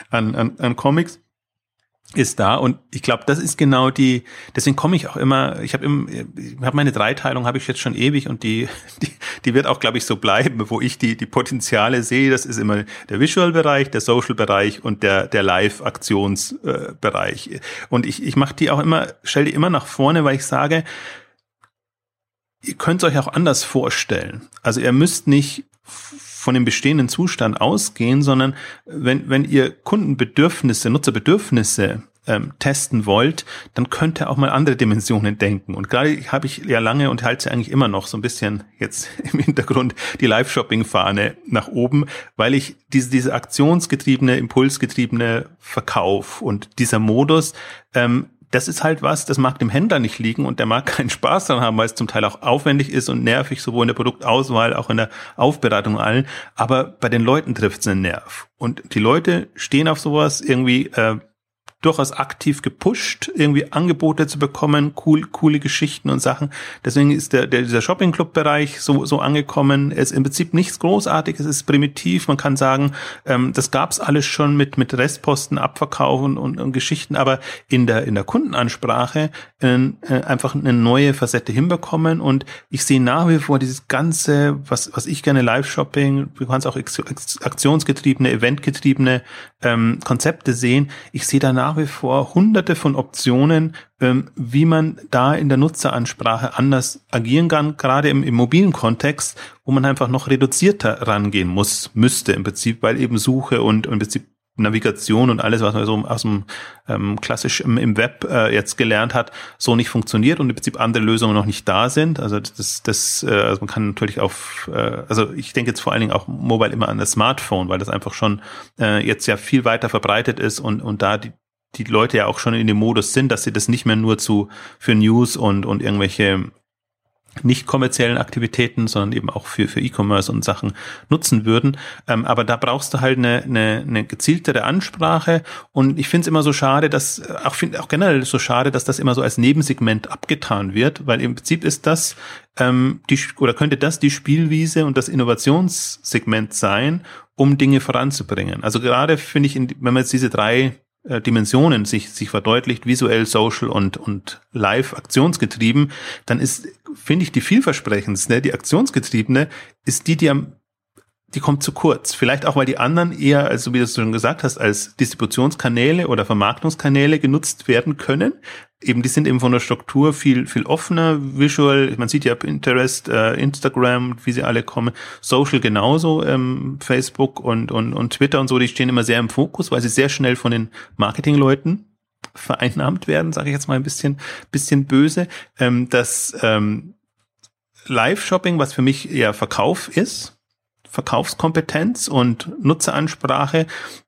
an, an, an Comics ist da und ich glaube, das ist genau die. Deswegen komme ich auch immer. Ich habe im, ich habe meine Dreiteilung habe ich jetzt schon ewig und die, die, die wird auch, glaube ich, so bleiben, wo ich die die Potenziale sehe. Das ist immer der Visual-Bereich, der Social-Bereich und der der Live-Aktionsbereich. Und ich ich mache die auch immer, stelle die immer nach vorne, weil ich sage, ihr könnt es euch auch anders vorstellen. Also ihr müsst nicht von dem bestehenden Zustand ausgehen, sondern wenn, wenn ihr Kundenbedürfnisse, Nutzerbedürfnisse ähm, testen wollt, dann könnt ihr auch mal andere Dimensionen denken. Und gerade habe ich ja lange und halte eigentlich immer noch so ein bisschen jetzt im Hintergrund die Live-Shopping-Fahne nach oben, weil ich diese, diese aktionsgetriebene, impulsgetriebene Verkauf und dieser Modus ähm, das ist halt was, das mag dem Händler nicht liegen und der mag keinen Spaß daran haben, weil es zum Teil auch aufwendig ist und nervig, sowohl in der Produktauswahl, auch in der Aufbereitung allen. Aber bei den Leuten trifft es einen Nerv. Und die Leute stehen auf sowas irgendwie, äh, durchaus aktiv gepusht, irgendwie Angebote zu bekommen, cool, coole Geschichten und Sachen. Deswegen ist der, der dieser Shopping Club Bereich so, so angekommen. Es ist im Prinzip nichts Großartiges, es ist primitiv. Man kann sagen, ähm, das gab's alles schon mit, mit Restposten, Abverkaufen und, und Geschichten, aber in der, in der Kundenansprache äh, äh, einfach eine neue Facette hinbekommen und ich sehe nach wie vor dieses ganze, was, was ich gerne Live-Shopping, du kannst auch aktionsgetriebene, eventgetriebene ähm, Konzepte sehen. Ich sehe da nach wie vor hunderte von Optionen, ähm, wie man da in der Nutzeransprache anders agieren kann, gerade im, im mobilen Kontext, wo man einfach noch reduzierter rangehen muss, müsste im Prinzip, weil eben Suche und, und im Prinzip Navigation und alles, was man so aus dem ähm, klassisch im, im Web äh, jetzt gelernt hat, so nicht funktioniert und im Prinzip andere Lösungen noch nicht da sind. Also das, das, äh, also man kann natürlich auf, äh, also ich denke jetzt vor allen Dingen auch mobile immer an das Smartphone, weil das einfach schon äh, jetzt ja viel weiter verbreitet ist und und da die die Leute ja auch schon in dem Modus sind, dass sie das nicht mehr nur zu für News und und irgendwelche nicht kommerziellen Aktivitäten, sondern eben auch für, für E-Commerce und Sachen nutzen würden. Ähm, aber da brauchst du halt eine, eine, eine gezieltere Ansprache. Und ich finde es immer so schade, dass, auch finde auch generell so schade, dass das immer so als Nebensegment abgetan wird, weil im Prinzip ist das ähm, die, oder könnte das die Spielwiese und das Innovationssegment sein, um Dinge voranzubringen. Also gerade finde ich, wenn man jetzt diese drei äh, Dimensionen sich, sich verdeutlicht, visuell, social und, und live aktionsgetrieben, dann ist, finde ich, die vielversprechendste, die aktionsgetriebene, ist die, die am die kommt zu kurz. Vielleicht auch, weil die anderen eher, also wie du schon gesagt hast, als Distributionskanäle oder Vermarktungskanäle genutzt werden können. Eben, die sind eben von der Struktur viel, viel offener, visual. Man sieht ja Pinterest, äh, Instagram, wie sie alle kommen. Social genauso, ähm, Facebook und, und, und Twitter und so, die stehen immer sehr im Fokus, weil sie sehr schnell von den Marketingleuten vereinnahmt werden, sage ich jetzt mal ein bisschen, bisschen böse. Ähm, das ähm, Live-Shopping, was für mich eher Verkauf ist, Verkaufskompetenz und Nutzeransprache,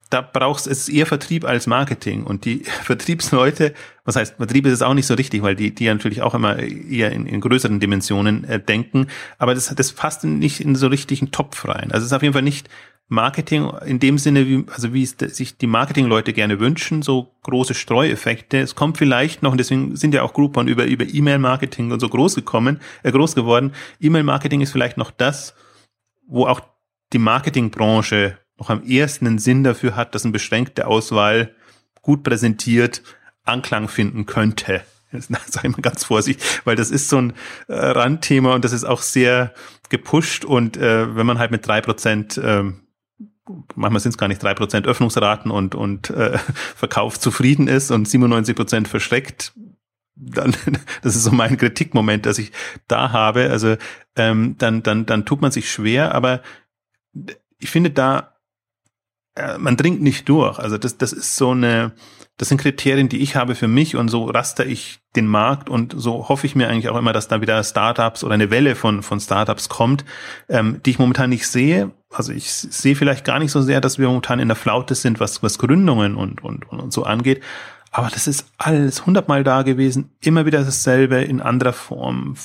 da brauchst es eher Vertrieb als Marketing. Und die Vertriebsleute, was heißt, Vertrieb ist es auch nicht so richtig, weil die, die natürlich auch immer eher in, in größeren Dimensionen äh, denken. Aber das, das passt nicht in so richtigen Topf rein. Also es ist auf jeden Fall nicht Marketing in dem Sinne, wie, also wie es sich die Marketingleute gerne wünschen, so große Streueffekte. Es kommt vielleicht noch, und deswegen sind ja auch Groupon über, über E-Mail-Marketing und so groß gekommen, äh, groß geworden. E-Mail-Marketing ist vielleicht noch das, wo auch die Marketingbranche noch am ersten einen Sinn dafür hat, dass eine beschränkte Auswahl gut präsentiert Anklang finden könnte. Das sage ich mal ganz vorsichtig, weil das ist so ein äh, Randthema und das ist auch sehr gepusht und äh, wenn man halt mit drei Prozent ähm, manchmal sind es gar nicht drei Prozent Öffnungsraten und, und äh, Verkauf zufrieden ist und 97 Prozent verschreckt, dann, das ist so mein Kritikmoment, dass ich da habe. Also ähm, dann, dann, dann tut man sich schwer, aber ich finde da, äh, man dringt nicht durch. Also das, das ist so eine, das sind Kriterien, die ich habe für mich und so raster ich den Markt und so hoffe ich mir eigentlich auch immer, dass da wieder Startups oder eine Welle von, von Startups kommt, ähm, die ich momentan nicht sehe. Also ich sehe vielleicht gar nicht so sehr, dass wir momentan in der Flaute sind, was, was Gründungen und, und, und so angeht. Aber das ist alles hundertmal da gewesen, immer wieder dasselbe in anderer Form,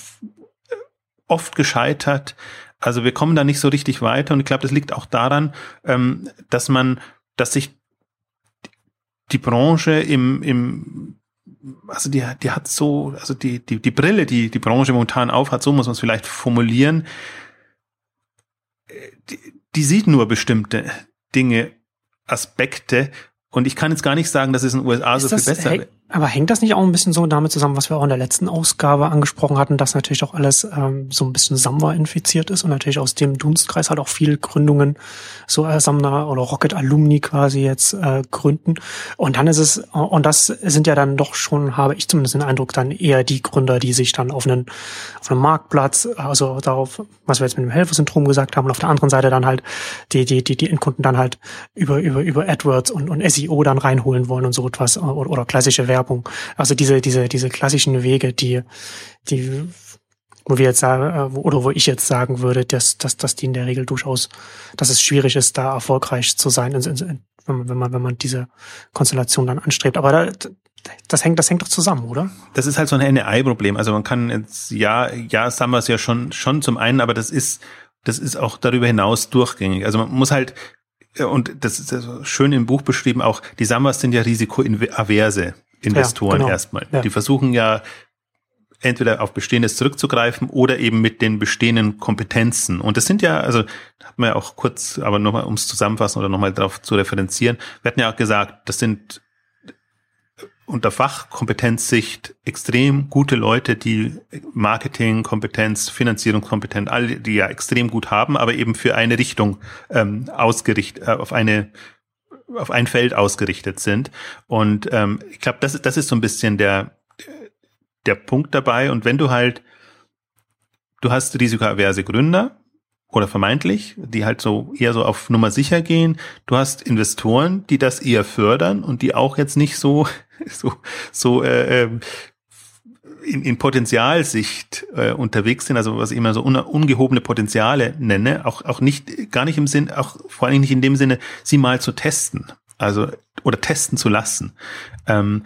oft gescheitert. Also wir kommen da nicht so richtig weiter und ich glaube, das liegt auch daran, ähm, dass man, dass sich die Branche im, im also die, die hat so, also die, die, die Brille, die die Branche momentan aufhat, so muss man es vielleicht formulieren, die, die sieht nur bestimmte Dinge, Aspekte und ich kann jetzt gar nicht sagen, dass es in den USA ist so viel besser wäre. Aber hängt das nicht auch ein bisschen so damit zusammen, was wir auch in der letzten Ausgabe angesprochen hatten, dass natürlich auch alles ähm, so ein bisschen Samba infiziert ist und natürlich aus dem Dunstkreis halt auch viele Gründungen so äh, Samna oder Rocket Alumni quasi jetzt äh, gründen. Und dann ist es, und das sind ja dann doch schon, habe ich zumindest den Eindruck, dann eher die Gründer, die sich dann auf einen, auf einem Marktplatz, also darauf, was wir jetzt mit dem Helfersyndrom gesagt haben, und auf der anderen Seite dann halt die, die, die, die Endkunden dann halt über, über, über AdWords und, und SEO dann reinholen wollen und so etwas oder, oder klassische Werbung Werbung. Also diese, diese, diese klassischen Wege, die, die, wo wir jetzt sagen, äh, oder wo ich jetzt sagen würde, dass, dass, dass die in der Regel durchaus, dass es schwierig ist, da erfolgreich zu sein, wenn man, wenn man, wenn man diese Konstellation dann anstrebt. Aber da, das hängt, das hängt doch zusammen, oder? Das ist halt so ein NI-Problem. Also man kann jetzt, ja, ja, wir es ja schon, schon zum einen, aber das ist, das ist auch darüber hinaus durchgängig. Also man muss halt, und das ist schön im Buch beschrieben, auch die Sammers sind ja risikoaverse. Investoren ja, genau. erstmal. Ja. Die versuchen ja entweder auf Bestehendes zurückzugreifen oder eben mit den bestehenden Kompetenzen. Und das sind ja, also hat man ja auch kurz, aber nochmal ums Zusammenfassen oder nochmal darauf zu referenzieren, wir hatten ja auch gesagt, das sind unter Fachkompetenzsicht extrem gute Leute, die Marketingkompetenz, Finanzierungskompetenz, alle, die ja extrem gut haben, aber eben für eine Richtung ähm, ausgerichtet, äh, auf eine auf ein Feld ausgerichtet sind. Und ähm, ich glaube, das, das ist so ein bisschen der, der Punkt dabei. Und wenn du halt, du hast risikoaverse Gründer oder vermeintlich, die halt so eher so auf Nummer sicher gehen. Du hast Investoren, die das eher fördern und die auch jetzt nicht so so so äh, ähm, in, in Potenzialsicht äh, unterwegs sind, also was ich immer so un, ungehobene Potenziale nenne, auch auch nicht gar nicht im Sinn, auch vor Dingen nicht in dem Sinne, sie mal zu testen, also oder testen zu lassen. Ähm,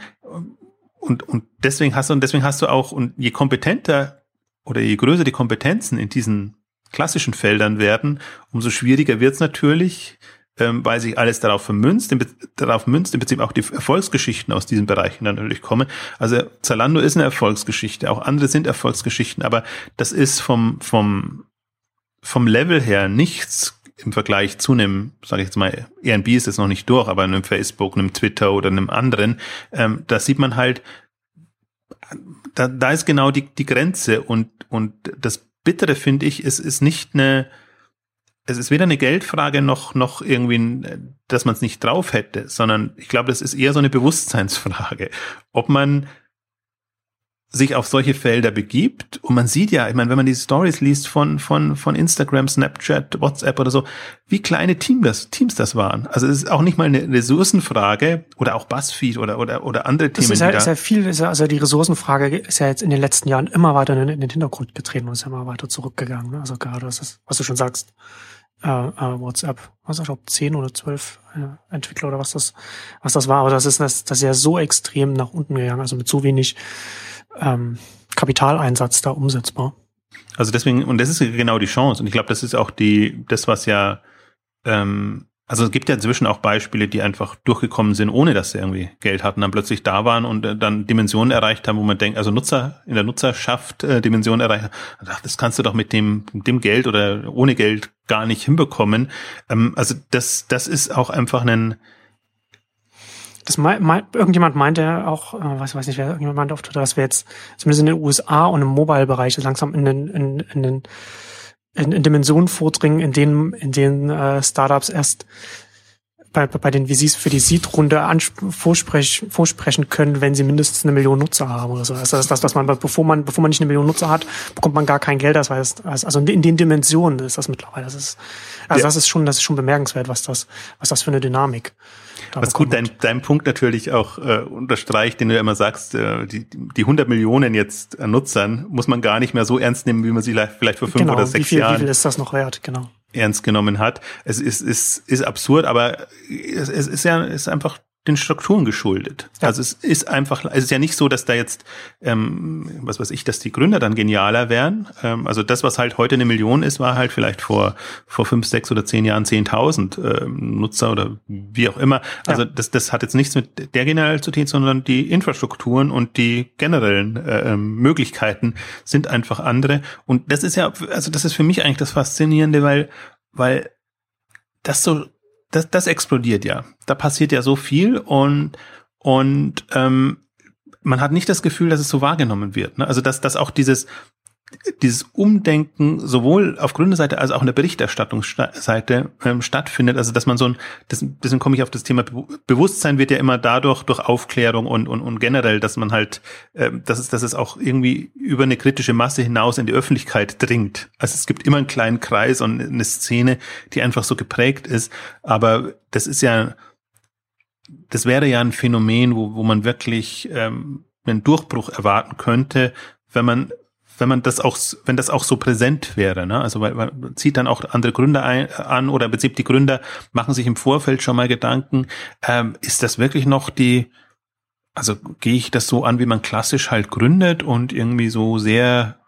und und deswegen hast du und deswegen hast du auch und je kompetenter oder je größer die Kompetenzen in diesen klassischen Feldern werden, umso schwieriger wird es natürlich, ähm, weil sich alles darauf vermünzt, darauf münzt, im Prinzip auch die Erfolgsgeschichten aus diesen Bereichen dann natürlich kommen. Also Zalando ist eine Erfolgsgeschichte, auch andere sind Erfolgsgeschichten, aber das ist vom, vom, vom Level her nichts im Vergleich zu einem, sage ich jetzt mal, Airbnb ist jetzt noch nicht durch, aber einem Facebook, einem Twitter oder einem anderen, ähm, da sieht man halt, da, da ist genau die, die Grenze und, und das Bittere finde ich, es ist nicht eine, es ist weder eine Geldfrage noch, noch irgendwie, dass man es nicht drauf hätte, sondern ich glaube, das ist eher so eine Bewusstseinsfrage. Ob man sich auf solche Felder begibt. Und man sieht ja, ich meine, wenn man die Stories liest von, von, von Instagram, Snapchat, WhatsApp oder so, wie kleine Team das, Teams das waren. Also es ist auch nicht mal eine Ressourcenfrage oder auch Buzzfeed oder, oder, oder andere Themen. Das ist ja, ist ja viel, ist ja, also die Ressourcenfrage ist ja jetzt in den letzten Jahren immer weiter in, in den Hintergrund getreten und ist ja immer weiter zurückgegangen. Ne? Also gerade das ist, was du schon sagst, äh, äh, WhatsApp, was ich glaube zehn oder zwölf äh, Entwickler oder was das, was das war. Aber das ist das, das ist ja so extrem nach unten gegangen, also mit so wenig ähm, Kapitaleinsatz da umsetzbar. Also deswegen, und das ist genau die Chance. Und ich glaube, das ist auch die, das, was ja, ähm, also es gibt ja inzwischen auch Beispiele, die einfach durchgekommen sind, ohne dass sie irgendwie Geld hatten, dann plötzlich da waren und äh, dann Dimensionen erreicht haben, wo man denkt, also Nutzer in der Nutzerschaft äh, Dimensionen erreichen, das kannst du doch mit dem, dem Geld oder ohne Geld gar nicht hinbekommen. Ähm, also das, das ist auch einfach ein, das mein, mein, irgendjemand meinte auch, äh, was weiß nicht, wer irgendjemand meinte auf Twitter, dass wir jetzt zumindest in den USA und im Mobile-Bereich langsam in den, in, in den in, in Dimensionen vordringen, in denen, in denen äh, Startups erst bei, bei den VCs für die Seed-Runde vorsprech, vorsprechen können, wenn sie mindestens eine Million Nutzer haben oder so. Also das, das, dass man, bevor man, bevor man nicht eine Million Nutzer hat, bekommt man gar kein Geld. Das heißt, also in den Dimensionen ist das mittlerweile. Das ist, also ja. das ist schon, das ist schon bemerkenswert, was das, was das für eine Dynamik was gut dein, dein Punkt natürlich auch äh, unterstreicht, den du ja immer sagst, äh, die, die 100 Millionen jetzt an Nutzern muss man gar nicht mehr so ernst nehmen, wie man sie vielleicht vor fünf genau, oder sechs wie viel, Jahren. Wie viel ist das noch wert, genau. Ernst genommen hat. Es ist, ist, ist absurd, aber es, es ist ja ist einfach den Strukturen geschuldet. Ja. Also es ist einfach, es ist ja nicht so, dass da jetzt, ähm, was weiß ich, dass die Gründer dann genialer wären. Ähm, also das, was halt heute eine Million ist, war halt vielleicht vor vor fünf, sechs oder zehn Jahren zehntausend ähm, Nutzer oder wie auch immer. Also ja. das, das hat jetzt nichts mit der Generalität, sondern die Infrastrukturen und die generellen äh, ähm, Möglichkeiten sind einfach andere. Und das ist ja, also das ist für mich eigentlich das Faszinierende, weil weil das so das, das explodiert ja. Da passiert ja so viel und, und ähm, man hat nicht das Gefühl, dass es so wahrgenommen wird. Ne? Also dass, dass auch dieses, dieses Umdenken sowohl auf Gründerseite als auch in der Berichterstattungsseite ähm, stattfindet. Also dass man so ein, das, deswegen komme ich auf das Thema Bewusstsein wird ja immer dadurch durch Aufklärung und und, und generell, dass man halt, ähm, dass es dass es auch irgendwie über eine kritische Masse hinaus in die Öffentlichkeit dringt. Also es gibt immer einen kleinen Kreis und eine Szene, die einfach so geprägt ist. Aber das ist ja, das wäre ja ein Phänomen, wo wo man wirklich ähm, einen Durchbruch erwarten könnte, wenn man wenn man das auch, wenn das auch so präsent wäre, ne? Also weil man zieht dann auch andere Gründer ein, an oder im Prinzip die Gründer machen sich im Vorfeld schon mal Gedanken, ähm, ist das wirklich noch die, also gehe ich das so an, wie man klassisch halt gründet und irgendwie so sehr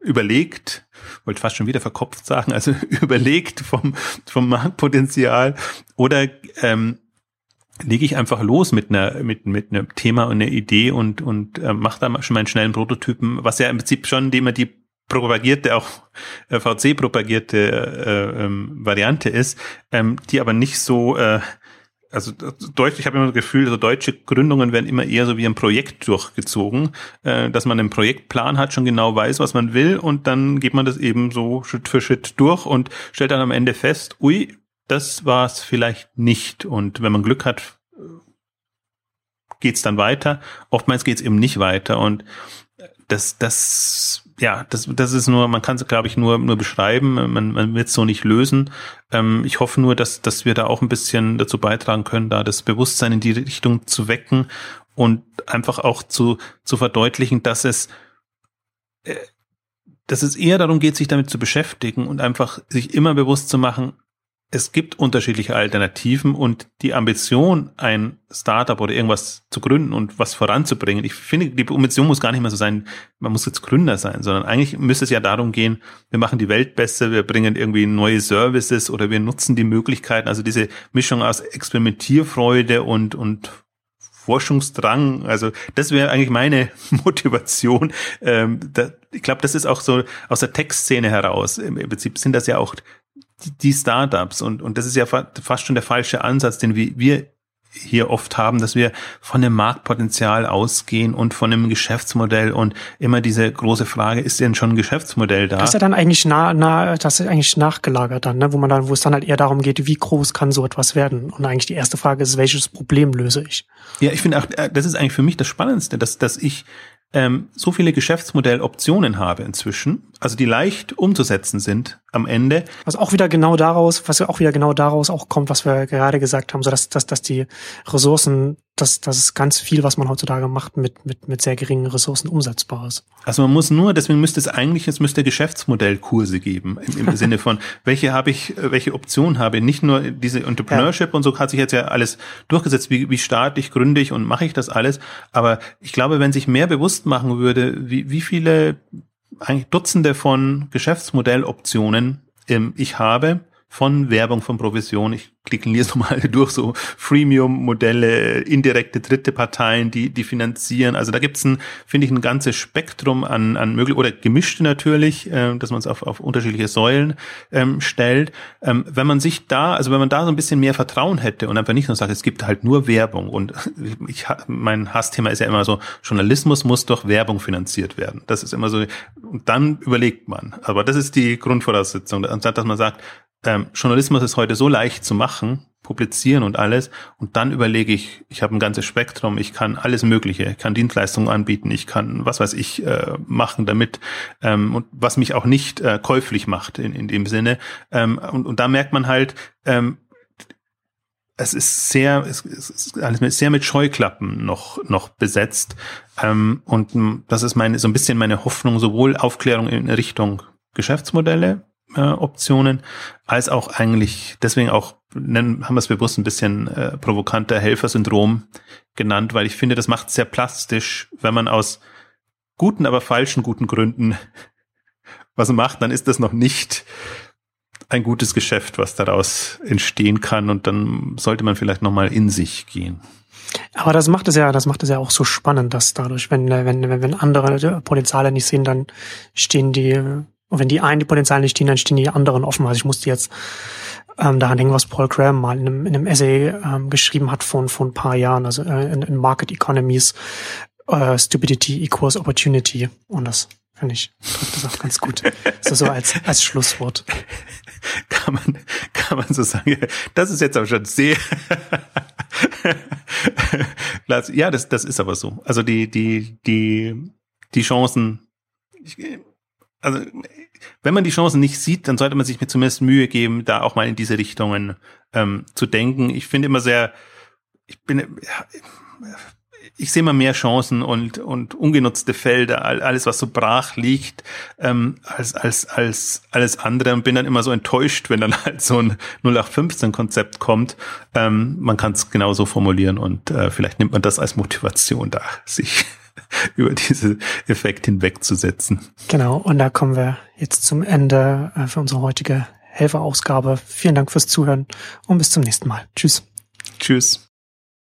überlegt, wollte fast schon wieder verkopft sagen, also überlegt vom, vom Marktpotenzial oder ähm, lege ich einfach los mit einer mit mit einem Thema und einer Idee und und äh, mache da schon meinen schnellen Prototypen, was ja im Prinzip schon, indem man die propagierte, auch äh, VC propagierte äh, ähm, Variante ist, ähm, die aber nicht so äh, also Deutsch, ich habe immer das Gefühl, so deutsche Gründungen werden immer eher so wie ein Projekt durchgezogen, äh, dass man einen Projektplan hat, schon genau weiß, was man will und dann geht man das eben so Schritt für Schritt durch und stellt dann am Ende fest, ui, das war es vielleicht nicht. Und wenn man Glück hat, geht es dann weiter. Oftmals geht es eben nicht weiter. Und das, das ja, das, das ist nur, man kann es, glaube ich, nur, nur beschreiben. Man, man wird es so nicht lösen. Ähm, ich hoffe nur, dass, dass wir da auch ein bisschen dazu beitragen können, da das Bewusstsein in die Richtung zu wecken und einfach auch zu, zu verdeutlichen, dass es, äh, dass es eher darum geht, sich damit zu beschäftigen und einfach sich immer bewusst zu machen, es gibt unterschiedliche Alternativen und die Ambition, ein Startup oder irgendwas zu gründen und was voranzubringen, ich finde, die Ambition muss gar nicht mehr so sein, man muss jetzt Gründer sein, sondern eigentlich müsste es ja darum gehen, wir machen die Welt besser, wir bringen irgendwie neue Services oder wir nutzen die Möglichkeiten, also diese Mischung aus Experimentierfreude und, und Forschungsdrang, also das wäre eigentlich meine Motivation. Ähm, da, ich glaube, das ist auch so aus der Textszene heraus. Im Prinzip sind das ja auch die Startups und, und das ist ja fast schon der falsche Ansatz, den wir hier oft haben, dass wir von dem Marktpotenzial ausgehen und von einem Geschäftsmodell und immer diese große Frage, ist denn schon ein Geschäftsmodell da? Das ist ja dann eigentlich nah, nah, das ist eigentlich nachgelagert dann, ne? wo man dann, wo es dann halt eher darum geht, wie groß kann so etwas werden? Und eigentlich die erste Frage ist, welches Problem löse ich? Ja, ich finde auch, äh, das ist eigentlich für mich das Spannendste, dass, dass ich ähm, so viele Geschäftsmodelloptionen habe inzwischen, also die leicht umzusetzen sind am Ende. Was auch wieder genau daraus, was auch wieder genau daraus auch kommt, was wir gerade gesagt haben, so dass, dass, dass die Ressourcen, dass, dass es ganz viel, was man heutzutage macht, mit, mit, mit sehr geringen Ressourcen umsetzbar ist. Also man muss nur, deswegen müsste es eigentlich, es müsste Geschäftsmodellkurse geben, im, im Sinne von, welche habe ich, welche Optionen habe ich, nicht nur diese Entrepreneurship ja. und so hat sich jetzt ja alles durchgesetzt, wie, wie starte ich, gründe ich und mache ich das alles, aber ich glaube, wenn sich mehr bewusst machen würde, wie, wie viele eigentlich Dutzende von Geschäftsmodelloptionen ähm, ich habe von Werbung, von Provision. Ich klicken jetzt nochmal durch so Freemium-Modelle, indirekte dritte Parteien, die, die finanzieren. Also da gibt's ein, finde ich, ein ganzes Spektrum an, an möglich oder gemischte natürlich, äh, dass man es auf, auf unterschiedliche Säulen ähm, stellt. Ähm, wenn man sich da, also wenn man da so ein bisschen mehr Vertrauen hätte und einfach nicht nur sagt, es gibt halt nur Werbung und ich, mein Hassthema ist ja immer so, Journalismus muss durch Werbung finanziert werden. Das ist immer so, und dann überlegt man. Aber das ist die Grundvoraussetzung, anstatt dass man sagt, ähm, Journalismus ist heute so leicht zu machen, publizieren und alles. Und dann überlege ich, ich habe ein ganzes Spektrum, ich kann alles Mögliche, ich kann Dienstleistungen anbieten, ich kann, was weiß ich, äh, machen damit, ähm, und was mich auch nicht äh, käuflich macht in, in dem Sinne. Ähm, und, und da merkt man halt, ähm, es ist sehr, es ist alles mit, sehr mit Scheuklappen noch, noch besetzt. Ähm, und das ist meine, so ein bisschen meine Hoffnung, sowohl Aufklärung in Richtung Geschäftsmodelle, äh, Optionen, als auch eigentlich, deswegen auch nennen, haben wir es bewusst ein bisschen äh, provokanter Helfersyndrom genannt, weil ich finde, das macht sehr plastisch, wenn man aus guten, aber falschen guten Gründen was macht, dann ist das noch nicht ein gutes Geschäft, was daraus entstehen kann und dann sollte man vielleicht nochmal in sich gehen. Aber das macht es ja, das macht es ja auch so spannend, dass dadurch, wenn, wenn, wenn andere Potenziale nicht sehen, dann stehen die und wenn die einen die Potenziale nicht stehen, dann stehen die anderen offen. Also ich musste jetzt ähm, daran denken, was Paul Graham mal in einem, in einem Essay ähm, geschrieben hat von, von ein paar Jahren, also äh, in, in Market Economies, äh, Stupidity equals Opportunity. Und das finde ich, trifft das auch ganz gut. so, so als, als Schlusswort. Kann man, kann man so sagen. Das ist jetzt aber schon sehr, ja, das, das ist aber so. Also die, die, die, die Chancen, ich, also wenn man die Chancen nicht sieht, dann sollte man sich mir zumindest Mühe geben, da auch mal in diese Richtungen ähm, zu denken. Ich finde immer sehr, ich bin, ich sehe immer mehr Chancen und und ungenutzte Felder, alles was so brach liegt, ähm, als als als alles andere und bin dann immer so enttäuscht, wenn dann halt so ein 0815 Konzept kommt. Ähm, man kann es genauso formulieren und äh, vielleicht nimmt man das als Motivation da, sich über diese Effekt hinwegzusetzen. Genau, und da kommen wir jetzt zum Ende äh, für unsere heutige Helferausgabe. Vielen Dank fürs Zuhören und bis zum nächsten Mal. Tschüss. Tschüss.